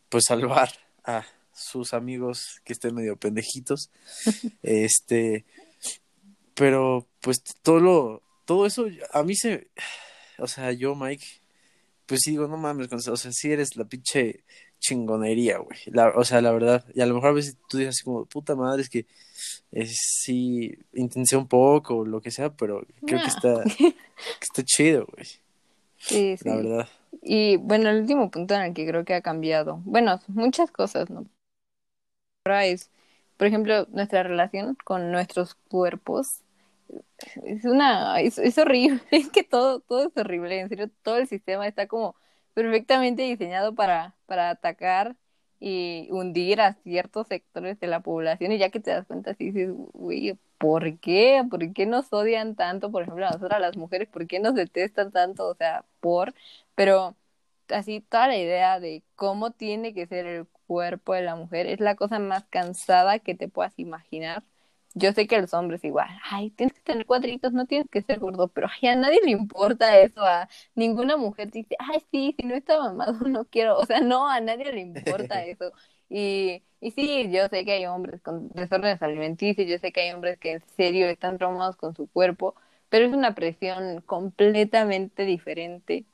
pues salvar a sus amigos que estén medio pendejitos, *laughs* este, pero pues todo lo, todo eso, a mí se, o sea, yo, Mike, pues digo, no mames, o sea, si eres la pinche chingonería, güey. o sea, la verdad, y a lo mejor a veces tú dices así como, puta madre, es que sí intenté un poco o lo que sea, pero creo que está, *laughs* que está chido, güey. Sí, sí. La verdad. Y bueno, el último punto en el que creo que ha cambiado, bueno, muchas cosas, ¿no? Ahora es, por ejemplo, nuestra relación con nuestros cuerpos. Es una, es, es horrible, *laughs* es que todo, todo es horrible, en serio, todo el sistema está como perfectamente diseñado para, para atacar y hundir a ciertos sectores de la población y ya que te das cuenta así dices, uy, ¿por qué? ¿Por qué nos odian tanto? Por ejemplo, a nosotras las mujeres, ¿por qué nos detestan tanto? O sea, por, pero así toda la idea de cómo tiene que ser el cuerpo de la mujer es la cosa más cansada que te puedas imaginar yo sé que los hombres igual, ay, tienes que tener cuadritos, no tienes que ser gordo, pero ay, a nadie le importa eso, a ninguna mujer dice, ay, sí, si no está mamado no quiero, o sea, no, a nadie le importa *laughs* eso. Y, y sí, yo sé que hay hombres con desórdenes alimenticios, yo sé que hay hombres que en serio están traumados con su cuerpo, pero es una presión completamente diferente.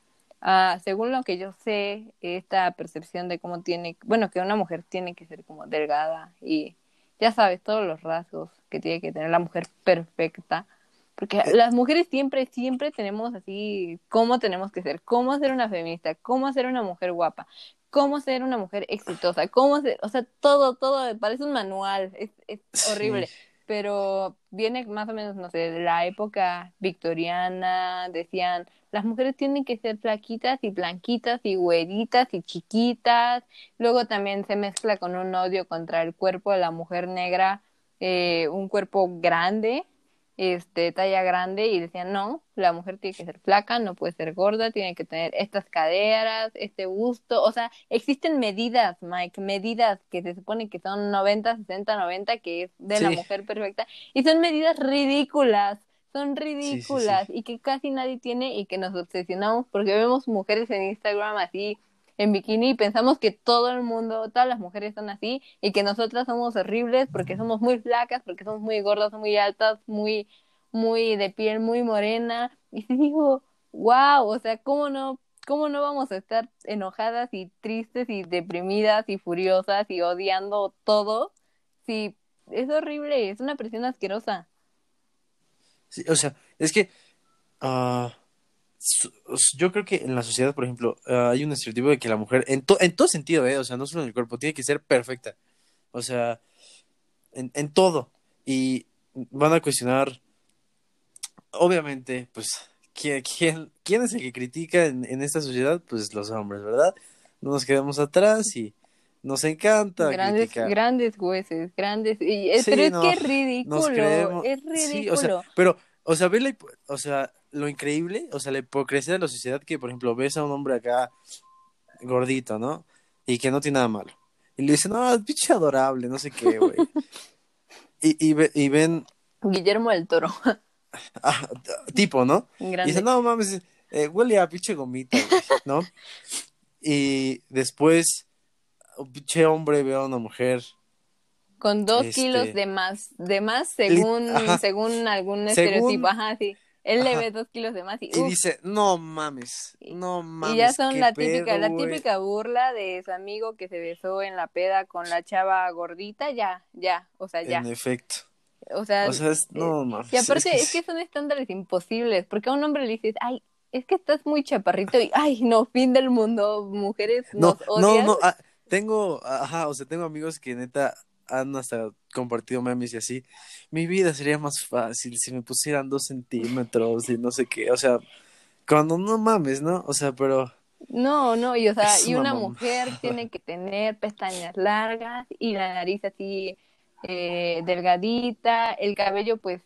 Ah, según lo que yo sé, esta percepción de cómo tiene, bueno, que una mujer tiene que ser como delgada y ya sabes, todos los rasgos que tiene que tener la mujer perfecta. Porque las mujeres siempre, siempre tenemos así cómo tenemos que ser, cómo ser una feminista, cómo ser una mujer guapa, cómo ser una mujer exitosa, cómo ser, o sea, todo, todo, parece un manual, es, es horrible pero viene más o menos, no sé, de la época victoriana, decían, las mujeres tienen que ser flaquitas y blanquitas y güeritas y chiquitas, luego también se mezcla con un odio contra el cuerpo de la mujer negra, eh, un cuerpo grande, este, talla grande y decían, no, la mujer tiene que ser flaca, no puede ser gorda, tiene que tener estas caderas, este busto, o sea, existen medidas, Mike, medidas que se supone que son 90, 60, 90, que es de la mujer perfecta, y son medidas ridículas, son ridículas y que casi nadie tiene y que nos obsesionamos porque vemos mujeres en Instagram así en bikini y pensamos que todo el mundo, todas las mujeres son así y que nosotras somos horribles porque somos muy flacas, porque somos muy gordas, muy altas, muy, muy de piel muy morena. Y si digo, wow, o sea, ¿cómo no, cómo no vamos a estar enojadas y tristes y deprimidas y furiosas y odiando todo? Si es horrible, es una presión asquerosa. Sí, o sea, es que uh, yo creo que en la sociedad, por ejemplo, ah, hay un estereotipo de que la mujer, en, en todo sentido, ¿eh? o sea, no solo en el cuerpo, tiene que ser perfecta. O sea, en, en todo. Y van a cuestionar, obviamente, pues, ¿quién, quién, quién es el que critica en, en, esta sociedad? Pues los hombres, ¿verdad? No nos quedamos atrás y nos encanta. Grandes, grandes jueces, grandes. Y, pero es que es ridículo. Es ridículo. o sea, pero, o sea, ve la, o sea, lo increíble, o sea, la hipocresía de la sociedad que, por ejemplo, ves a un hombre acá gordito, ¿no? Y que no tiene nada malo. Y le dicen, no, es pinche adorable, no sé qué, güey. *laughs* y, y, ven... Guillermo del Toro. *laughs* ah, tipo, ¿no? Y dicen, no, mames, eh, huele a pinche gomita, güey, ¿no? *laughs* y después, un pinche hombre ve a una mujer con dos kilos este de más, de más según, según algún estereotipo, ajá, sí. Él le ve dos kilos de más y, dice, no mames, no mames. Y ya son la típica, la típica burla de su amigo que se besó en la peda con la chava gordita, ya, ya, o sea, ya. En efecto. O sea, es, no mames. Y aparte es que... son estándares imposibles, porque a un hombre le dices, ay, es que estás muy chaparrito y, ay, no, fin del mundo, mujeres no, No, no, ah, tengo, ajá, o sea, tengo amigos que neta han hasta compartido memes y así, mi vida sería más fácil si me pusieran dos centímetros y no sé qué, o sea, cuando no mames, ¿no? O sea, pero... No, no, y o sea, y una mujer tiene que tener pestañas largas y la nariz así eh, delgadita, el cabello pues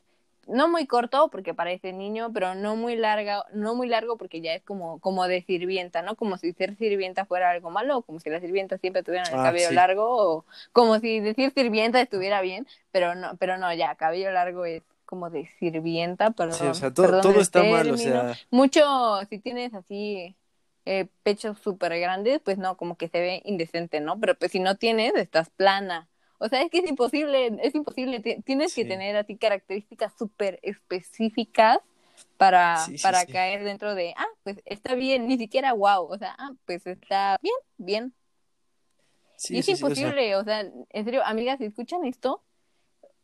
no muy corto porque parece niño, pero no muy larga, no muy largo porque ya es como, como de sirvienta, ¿no? Como si ser sirvienta fuera algo malo, como si las sirvientas siempre tuvieran el ah, cabello largo, o como si decir sirvienta estuviera bien, pero no, pero no, ya, cabello largo es, como de sirvienta, perdón. Sí, o sea, todo, todo está mal, o sea. Mucho, si tienes así eh, pechos súper grandes, pues no, como que se ve indecente, ¿no? Pero pues si no tienes, estás plana. O sea, es que es imposible, es imposible. Tienes que tener a ti características súper específicas para, para caer dentro de, ah, pues está bien, ni siquiera wow, o sea, ah, pues está bien, bien. y es imposible, o sea... en serio, amigas, si escuchan esto,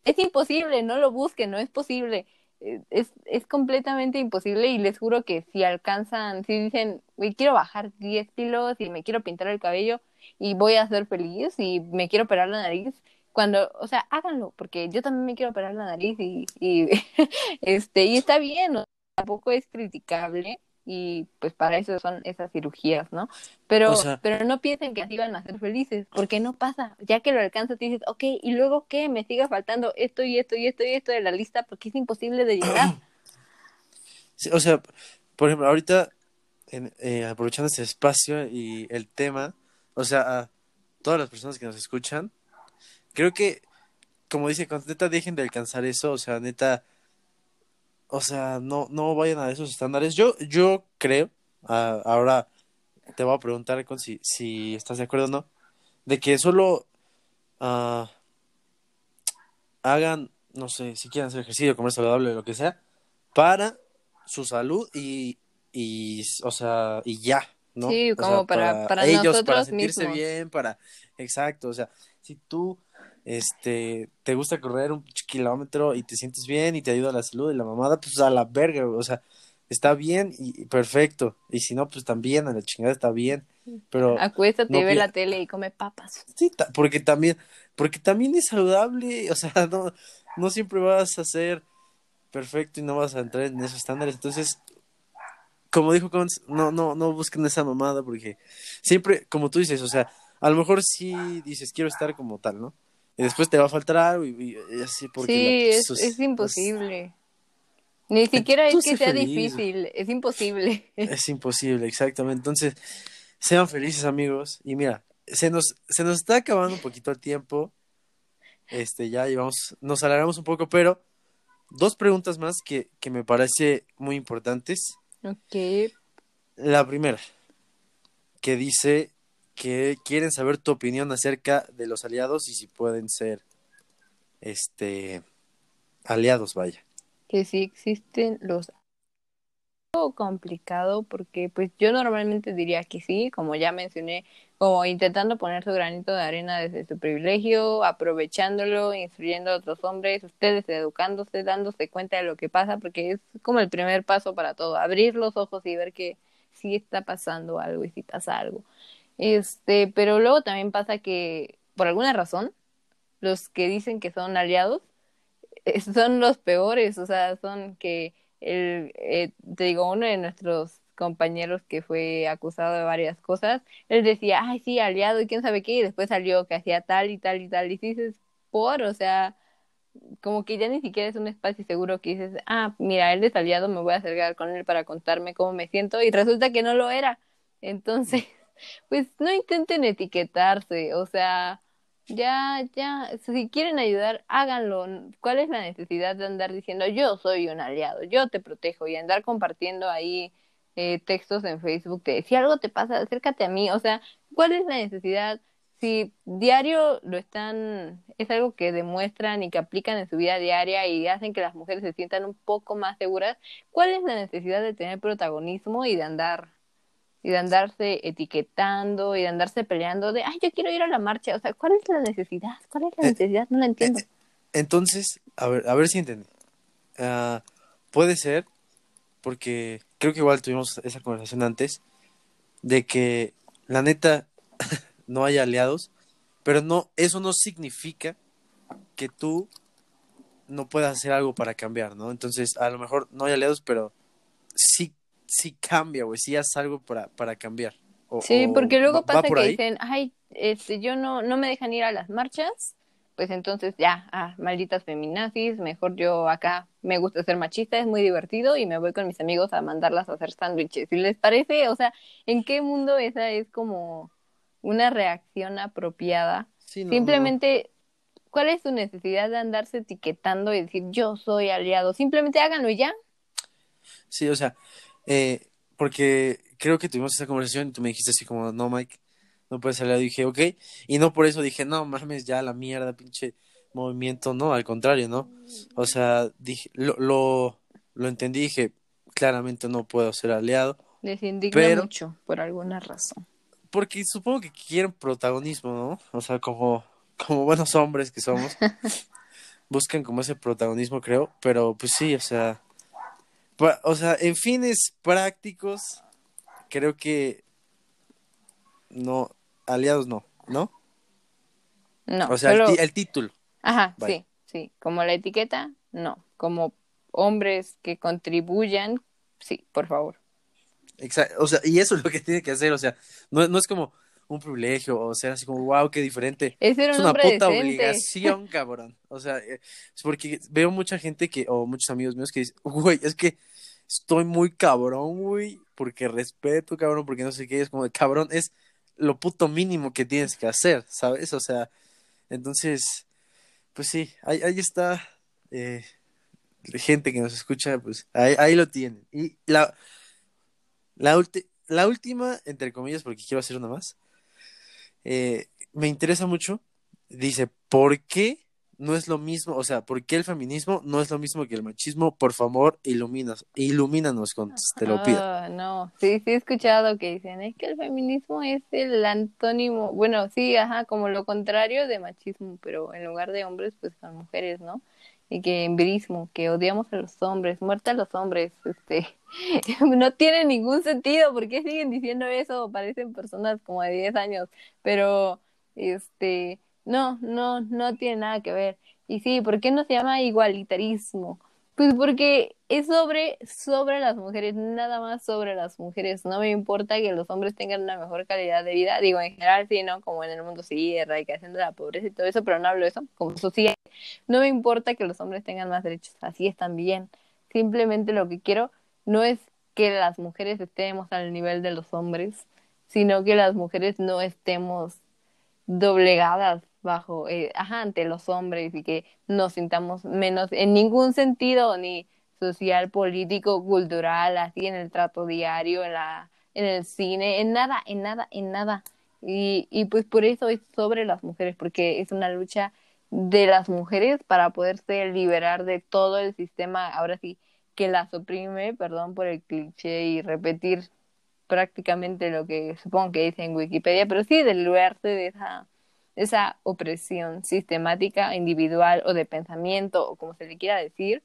es imposible, no lo busquen, no es posible. Eh, es, es completamente imposible y les juro que si alcanzan, si dicen, quiero bajar 10 kilos y me quiero pintar el cabello y voy a ser feliz y me quiero operar la nariz, cuando, o sea, háganlo, porque yo también me quiero operar la nariz y, y *laughs* este, y está bien, tampoco es criticable y pues para eso son esas cirugías, ¿no? Pero, pero no piensen que así van a ser felices, porque no pasa, ya que lo alcanzas, te dices, ok, y luego qué, me siga faltando esto y esto y esto y esto de la lista, porque es imposible de llegar. *clears throat* o sea, por ejemplo, ahorita, eh, aprovechando este espacio y el tema, o sea, a todas las personas que nos escuchan, creo que, como dice, neta dejen de alcanzar eso, o sea, neta, o sea, no, no vayan a esos estándares. Yo, yo creo, ahora te voy a preguntar con si, si estás de acuerdo o no, de que solo ah, hagan, no sé, si quieren hacer ejercicio, comer saludable, lo que sea, para su salud y, y o sea, y ya, ¿no? Sí, como para, para, ellos, para sentirse bien, para, exacto, o sea, si tú este, te gusta correr un kilómetro y te sientes bien y te ayuda a la salud y la mamada, pues a la verga, o sea, está bien y perfecto. Y si no, pues también, a la chingada está bien. Pero acuéstate, ve la tele y come papas. Sí, porque también, porque también es saludable, o sea, no, no siempre vas a ser perfecto y no vas a entrar en esos estándares. Entonces, como dijo Cons, no, no, no busquen esa mamada porque siempre, como tú dices, o sea, a lo mejor sí dices, quiero estar como tal, ¿no? y después te va a faltar algo y, así porque sí es, imposible. Ni siquiera es que sea difícil es imposible. *laughs* Es imposible exactamente. Entonces sean felices amigos. Y mira se nos se nos está acabando un poquito el tiempo. Este ya llevamos nos alargamos un poco pero dos preguntas más que, que me parece muy importantes Ok. la primera que dice que quieren saber tu opinión acerca de los aliados y si pueden ser este aliados, vaya. Que sí existen los complicado porque pues yo normalmente diría que sí, como ya mencioné, como intentando poner su granito de arena desde su privilegio, aprovechándolo, instruyendo a otros hombres, ustedes educándose, dándose cuenta de lo que pasa, porque es como el primer paso para todo, abrir los ojos y ver que sí está pasando algo y si pasa algo. Este, pero luego también pasa que, por alguna razón, los que dicen que son aliados eh, son los peores, o sea, son que el, eh, te digo, uno de nuestros compañeros que fue acusado de varias cosas, él decía, ay, sí, aliado y quién sabe qué, y después salió que hacía tal y tal y tal, y dices, por, o sea, como que ya ni siquiera es un espacio seguro que dices, ah, mira, él es aliado, me voy a acercar con él para contarme cómo me siento, y resulta que no lo era. Entonces, *laughs* pues no intenten etiquetarse, o sea, ya, ya, si quieren ayudar, háganlo. ¿Cuál es la necesidad de andar diciendo yo soy un aliado, yo te protejo y andar compartiendo ahí eh, textos en Facebook de si algo te pasa, acércate a mí? O sea, ¿cuál es la necesidad? Si diario lo están, es algo que demuestran y que aplican en su vida diaria y hacen que las mujeres se sientan un poco más seguras, ¿cuál es la necesidad de tener protagonismo y de andar y de andarse etiquetando y de andarse peleando de, ay, yo quiero ir a la marcha. O sea, ¿cuál es la necesidad? ¿Cuál es la eh, necesidad? No la entiendo. Eh, entonces, a ver, a ver si entendí. Ah, puede ser, porque creo que igual tuvimos esa conversación antes, de que la neta *laughs* no haya aliados, pero no, eso no significa que tú no puedas hacer algo para cambiar, ¿no? Entonces, a lo mejor no hay aliados, pero sí sí cambia, güey, sí haces algo para, para cambiar. sí, porque luego pasa que dicen, ay, este, yo no, no me dejan ir a las marchas, pues entonces ya, ah, malditas feminazis, mejor yo acá me gusta ser machista, es muy divertido y me voy con mis amigos a mandarlas a hacer sándwiches. Si les parece, o sea, ¿en qué mundo esa es como una reacción apropiada? Simplemente ¿cuál es su necesidad de andarse etiquetando y decir yo soy aliado? Simplemente háganlo y ya. Sí, o sea, eh, porque creo que tuvimos esa conversación y tú me dijiste así como, no, Mike, no puedes aliado. Y dije, ok, y no por eso dije, no, mames, ya la mierda, pinche movimiento, no, al contrario, ¿no? O sea, dije, lo, lo, lo entendí, dije, claramente no puedo ser aliado. Les indigna mucho, por alguna razón. Porque supongo que quieren protagonismo, ¿no? O sea, como, como buenos hombres que somos, *laughs* buscan como ese protagonismo, creo, pero pues sí, o sea, o sea, en fines prácticos, creo que no, aliados no, ¿no? No. O sea, el, título. Ajá, sí, sí. Como la etiqueta, no. Como hombres que contribuyan, sí, por favor. Exacto, o sea, y eso es lo que tiene que hacer, o sea, no, no es como un privilegio, o sea, así como, wow, qué diferente. Es, una puta obligación, *laughs* cabrón. O sea, eh, es porque veo mucha gente que, o muchos amigos míos que dicen, güey, es que estoy muy cabrón, güey, porque respeto, cabrón, porque no sé qué, es como, cabrón, es lo puto mínimo que tienes que hacer, ¿sabes? O sea, entonces, pues sí, ahí, ahí está, eh, gente que nos escucha, pues ahí, lo tienen. Y la, la, la última, entre comillas, porque quiero hacer una más, eh, me interesa mucho, dice, ¿por qué no es lo mismo, o sea, ¿por qué el feminismo no es lo mismo que el machismo? Por favor, iluminas, ilumínanos con, te lo pido. Ah, no, sí, sí he escuchado que dicen, es que el feminismo es el antónimo, bueno, sí, ajá, como lo contrario de machismo, pero en lugar de hombres, pues son mujeres, ¿no? Y que embirismo, que odiamos a los hombres, muerte a los hombres, este, *laughs* no tiene ningún sentido, ¿por qué siguen diciendo eso? Parecen personas como de 10 años, pero, este, no, no, no tiene nada que ver. Y sí, ¿por qué no se llama igualitarismo? Pues porque es sobre, sobre las mujeres, nada más sobre las mujeres. No me importa que los hombres tengan una mejor calidad de vida. Digo, en general sí, ¿no? Como en el mundo sí, erradicación de la pobreza y todo eso, pero no hablo de eso como sociedad. No me importa que los hombres tengan más derechos, así están bien. Simplemente lo que quiero no es que las mujeres estemos al nivel de los hombres, sino que las mujeres no estemos doblegadas bajo, eh, ajá, ante los hombres y que nos sintamos menos en ningún sentido, ni social, político, cultural, así en el trato diario, en la, en el cine, en nada, en nada, en nada. Y, y pues por eso es sobre las mujeres, porque es una lucha de las mujeres para poderse liberar de todo el sistema, ahora sí, que las oprime, perdón por el cliché y repetir prácticamente lo que supongo que dice en Wikipedia, pero sí de liberarse de esa esa opresión sistemática, individual o de pensamiento o como se le quiera decir.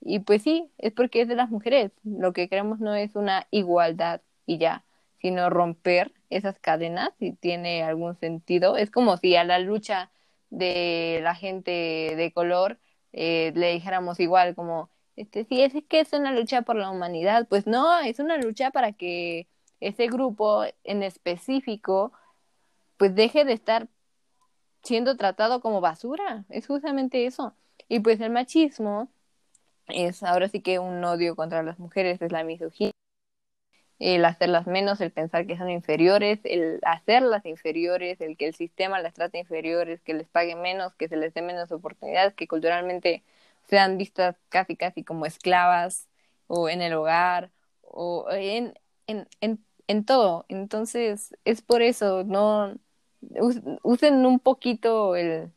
Y pues sí, es porque es de las mujeres. Lo que queremos no es una igualdad y ya, sino romper esas cadenas si tiene algún sentido. Es como si a la lucha de la gente de color eh, le dijéramos igual como, este, sí, es que es una lucha por la humanidad. Pues no, es una lucha para que ese grupo en específico pues deje de estar siendo tratado como basura. Es justamente eso. Y pues el machismo es ahora sí que un odio contra las mujeres, es la misoginia, el hacerlas menos, el pensar que son inferiores, el hacerlas inferiores, el que el sistema las trate inferiores, que les pague menos, que se les dé menos oportunidades, que culturalmente sean vistas casi casi como esclavas o en el hogar o en, en, en, en todo. Entonces es por eso, no, usen un poquito el,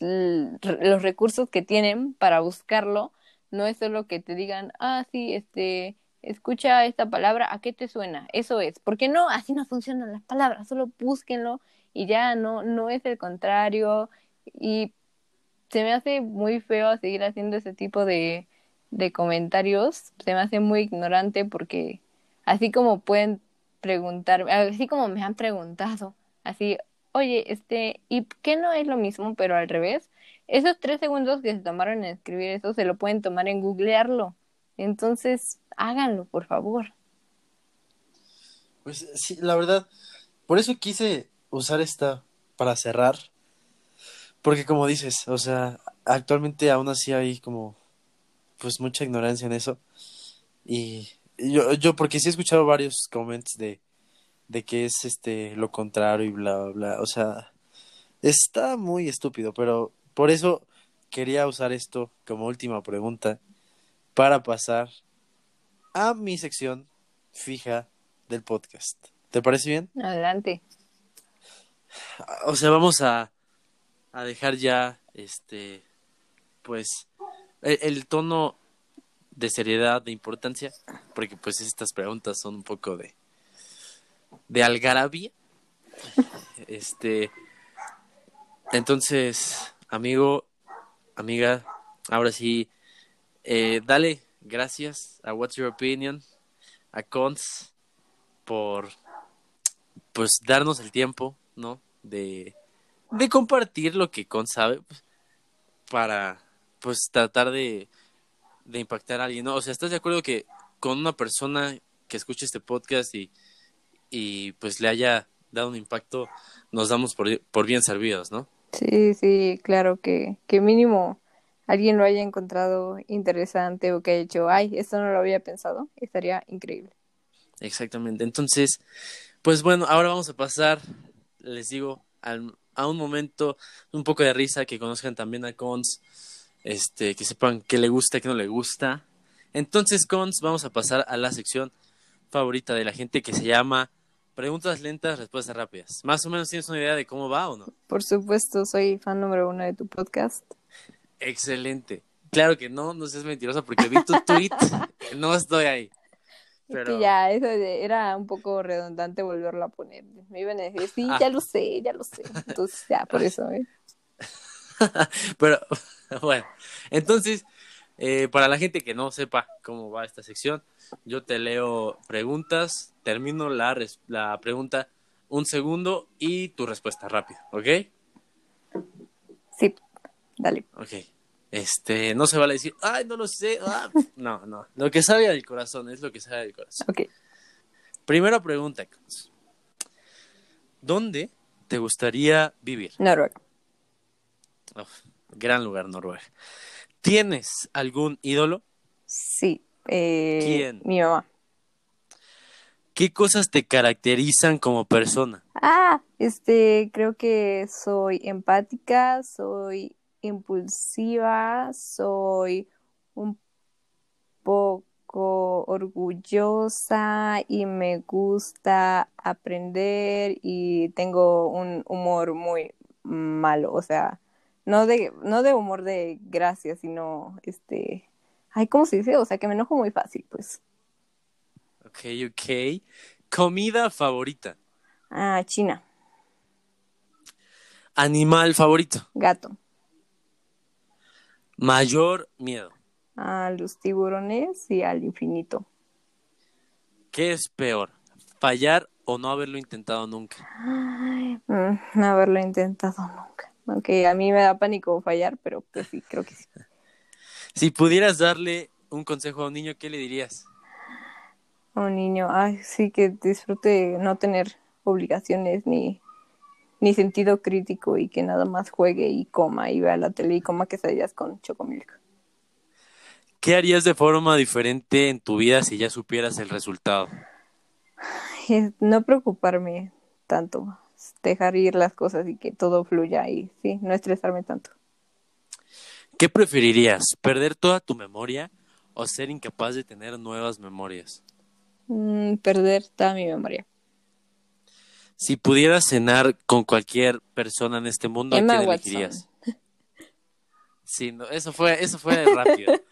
los recursos que tienen para buscarlo. No es solo que te digan, ah, sí, este, escucha esta palabra, ¿a qué te suena? Eso es. porque no? Así no funcionan las palabras, solo búsquenlo y ya no, no es el contrario. Y se me hace muy feo seguir haciendo ese tipo de, de comentarios. Se me hace muy ignorante porque así como pueden preguntar, así como me han preguntado, así, oye, este, ¿y qué no es lo mismo, pero al revés? Esos tres segundos que se tomaron en escribir eso se lo pueden tomar en googlearlo. Entonces, háganlo, por favor. Pues sí, la verdad, por eso quise usar esta para cerrar. Porque como dices, o sea, actualmente aún así hay como, pues mucha ignorancia en eso. Y yo, yo porque sí he escuchado varios comments de, de que es este lo contrario y bla bla bla. O sea, está muy estúpido, pero Por eso quería usar esto como última pregunta para pasar a mi sección fija del podcast. ¿Te parece bien? Adelante. O sea, vamos a, a dejar ya este pues el, el tono de seriedad, de importancia, porque pues estas preguntas son un poco de de algarabía. Este entonces, amigo, amiga, ahora sí eh, dale gracias a What's Your Opinion, a Cons por pues darnos el tiempo, ¿no? De, de compartir lo que Cons sabe pues, para pues tratar de, de impactar a alguien, ¿no? O sea, ¿estás de acuerdo que con una persona que escuche este podcast y, y pues le haya dado un impacto, nos damos por, por bien servidos, ¿no? Sí, sí, claro que, que mínimo alguien lo haya encontrado interesante o que haya dicho, ay, esto no lo había pensado, estaría increíble. Exactamente. Entonces, pues bueno, ahora vamos a pasar, les digo, al, a un momento un poco de risa, que conozcan también a Cons, este, que sepan qué le gusta, qué no le gusta. Entonces, Cons, vamos a pasar a la sección favorita de la gente que se llama Preguntas lentas, respuestas rápidas. ¿Más o menos tienes una idea de cómo va o no? Por supuesto, soy fan número uno de tu podcast. Excelente. Claro que no, no seas mentirosa porque vi tu *laughs* tweet, no estoy ahí. Es Pero... que ya, eso era un poco redundante volverlo a poner. Me iban a decir, sí, Ah. ya lo sé, ya lo sé. Entonces, ya, por *laughs* eso, ¿eh? Pero *laughs* bueno, entonces, eh, para la gente que no sepa cómo va esta sección, yo te leo preguntas, termino la, la pregunta un segundo y tu respuesta rápida, ¿ok? Sí, dale. Ok. Este, no se vale decir, ay, no lo sé. ah". No, no. Lo que sabe del corazón es lo que sabe del corazón. Ok. Primera pregunta. ¿Dónde te gustaría vivir? Noruega. Gran lugar, Noruega. ¿Tienes algún ídolo? Sí. Eh, ¿Quién? Mi mamá. ¿Qué cosas te caracterizan como persona? Ah, este, creo que soy empática, soy impulsiva, soy un poco orgullosa y me gusta aprender y tengo un humor muy malo, o sea, no de, no de humor de gracia, sino este, ay, ¿cómo se dice? O sea, que me enojo muy fácil, pues. Ok, ok. Comida favorita. Ah, China, Animal favorito. gato. Mayor miedo. a los tiburones y al infinito. ¿Qué es peor? ¿Fallar o no haberlo intentado nunca? Ay, mm, no haberlo intentado nunca. Aunque a mí me da pánico fallar, pero pues sí, creo que sí. *laughs* Si pudieras darle un consejo a un niño, ¿qué le dirías? Un niño, ay, sí, que disfrute no tener obligaciones ni, ni sentido crítico y que nada más juegue y coma y vea la tele y coma quesadillas con chocomilk. ¿Qué harías de forma diferente en tu vida si ya supieras el resultado? No preocuparme tanto, dejar ir las cosas y que todo fluya y sí, no estresarme tanto. ¿Qué preferirías? ¿Perder toda tu memoria o ser incapaz de tener nuevas memorias? Mm, perder toda mi memoria. Si pudieras cenar con cualquier persona en este mundo, ¿a quién Watson. elegirías? Sí, no, eso fue, eso fue rápido. *laughs*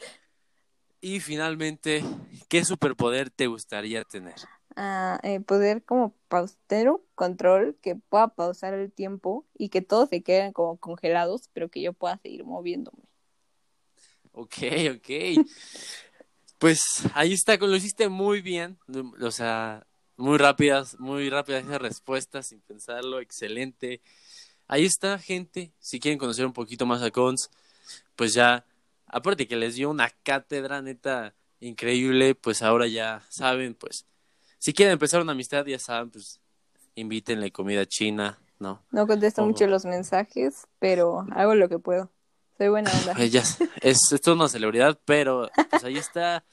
Y finalmente, ¿qué superpoder te gustaría tener? A eh, poder como tener un control que pueda pausar el tiempo y que todos se queden como congelados, pero que yo pueda seguir moviéndome. Ok, ok. *laughs* Pues ahí está, lo hiciste muy bien. O sea, muy rápidas, muy rápidas esas respuestas sin pensarlo, excelente. Ahí está, gente. Si quieren conocer un poquito más a Cons, pues ya, aparte que les dio una cátedra neta increíble, pues ahora ya saben, pues, si quieren empezar una amistad, ya saben, pues, invítenle comida china, ¿no? No contesto mucho los mensajes, pero hago lo que puedo. Soy buena *laughs* onda. Ya, es, esto es una celebridad, pero pues ahí está,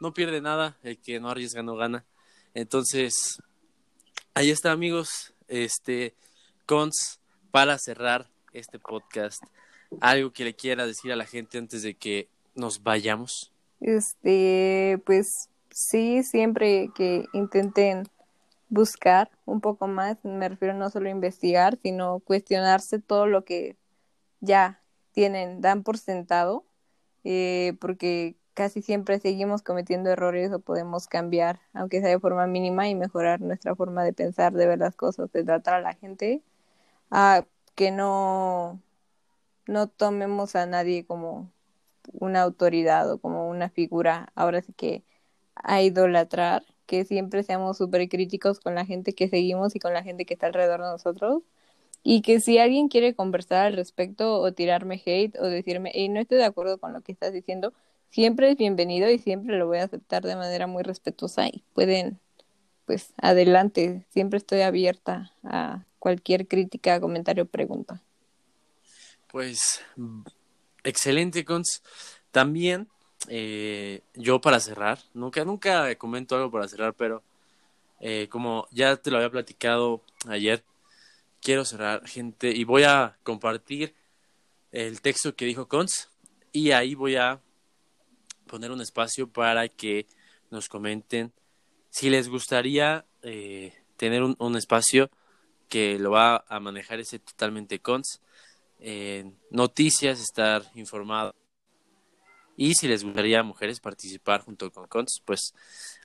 no pierde nada, el que no arriesga no gana. Entonces, ahí está amigos, este, cons, para cerrar este podcast algo que le quiera decir a la gente antes de que nos vayamos. Este, pues sí, siempre que intenten buscar un poco más, me refiero no solo a investigar, sino cuestionarse todo lo que ya tienen, dan por sentado, eh, porque casi siempre seguimos cometiendo errores o podemos cambiar, aunque sea de forma mínima, y mejorar nuestra forma de pensar, de ver las cosas, de tratar a la gente, a que no, no tomemos a nadie como una autoridad o como una figura, ahora sí que a idolatrar, que siempre seamos súper críticos con la gente que seguimos y con la gente que está alrededor de nosotros. Y que si alguien quiere conversar al respecto o tirarme hate o decirme, hey, no estoy de acuerdo con lo que estás diciendo, siempre es bienvenido y siempre lo voy a aceptar de manera muy respetuosa y pueden, pues, adelante, siempre estoy abierta a cualquier crítica, comentario, pregunta. Pues, excelente, Cons. También, eh, yo para cerrar, nunca, nunca comento algo para cerrar, pero eh, como ya te lo había platicado ayer, quiero cerrar, gente, y voy a compartir el texto que dijo Cons, y ahí voy a poner un espacio para que nos comenten si les gustaría eh, tener un, un, espacio que lo va a manejar ese totalmente cons, noticias, estar informado. Y si les gustaría a mujeres participar junto con cons, pues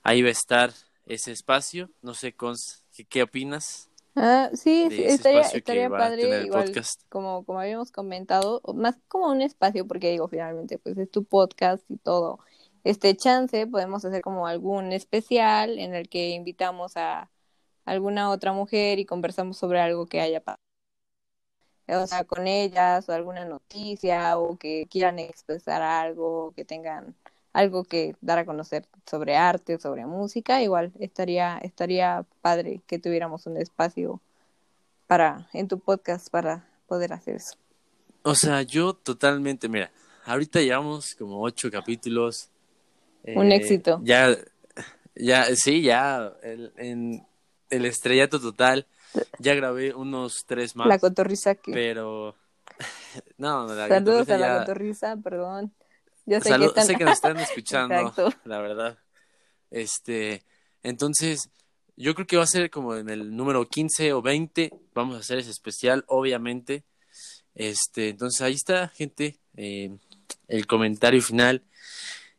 ahí va a estar ese espacio. No sé, cons, ¿qué, qué opinas? Ah, sí, sí estaría, estaría padre, igual, como, como habíamos comentado, más como un espacio, porque digo, finalmente, pues es tu podcast y todo. Este chance, podemos hacer como algún especial en el que invitamos a alguna otra mujer y conversamos sobre algo que haya pasado. O sea, con ellas, o alguna noticia, o que quieran expresar algo, que tengan algo que dar a conocer sobre arte, sobre música, igual estaría, estaría padre que tuviéramos un espacio para, en tu podcast para poder hacer eso. O sea, yo totalmente, mira, ahorita llevamos como ocho capítulos. un eh, éxito. Ya, ya, sí, ya, el, en el estrellato total. Ya grabé unos tres más. La cotorriza que. Pero. *laughs* no, la Saludos a ya... la cotorriza, perdón. Yo sé, Salud, que están... sé que nos están *laughs* escuchando, Exacto. la verdad. Este, entonces, yo creo que va a ser como en el número 15 o 20. Vamos a hacer ese especial, obviamente. Este, entonces ahí está, gente, eh, el comentario final.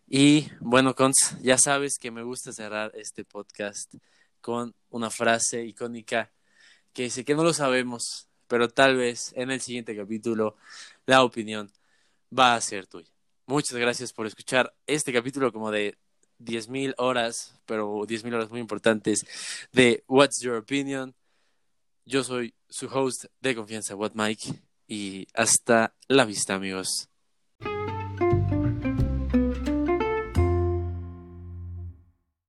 Y bueno, Cons, ya sabes que me gusta cerrar este podcast con una frase icónica que dice que no lo sabemos, pero tal vez en el siguiente capítulo la opinión va a ser tuya. Muchas gracias por escuchar este capítulo como de 10.000 horas, pero 10.000 horas muy importantes de What's Your Opinion. Yo soy su host de confianza, What Mike, y hasta la vista, amigos.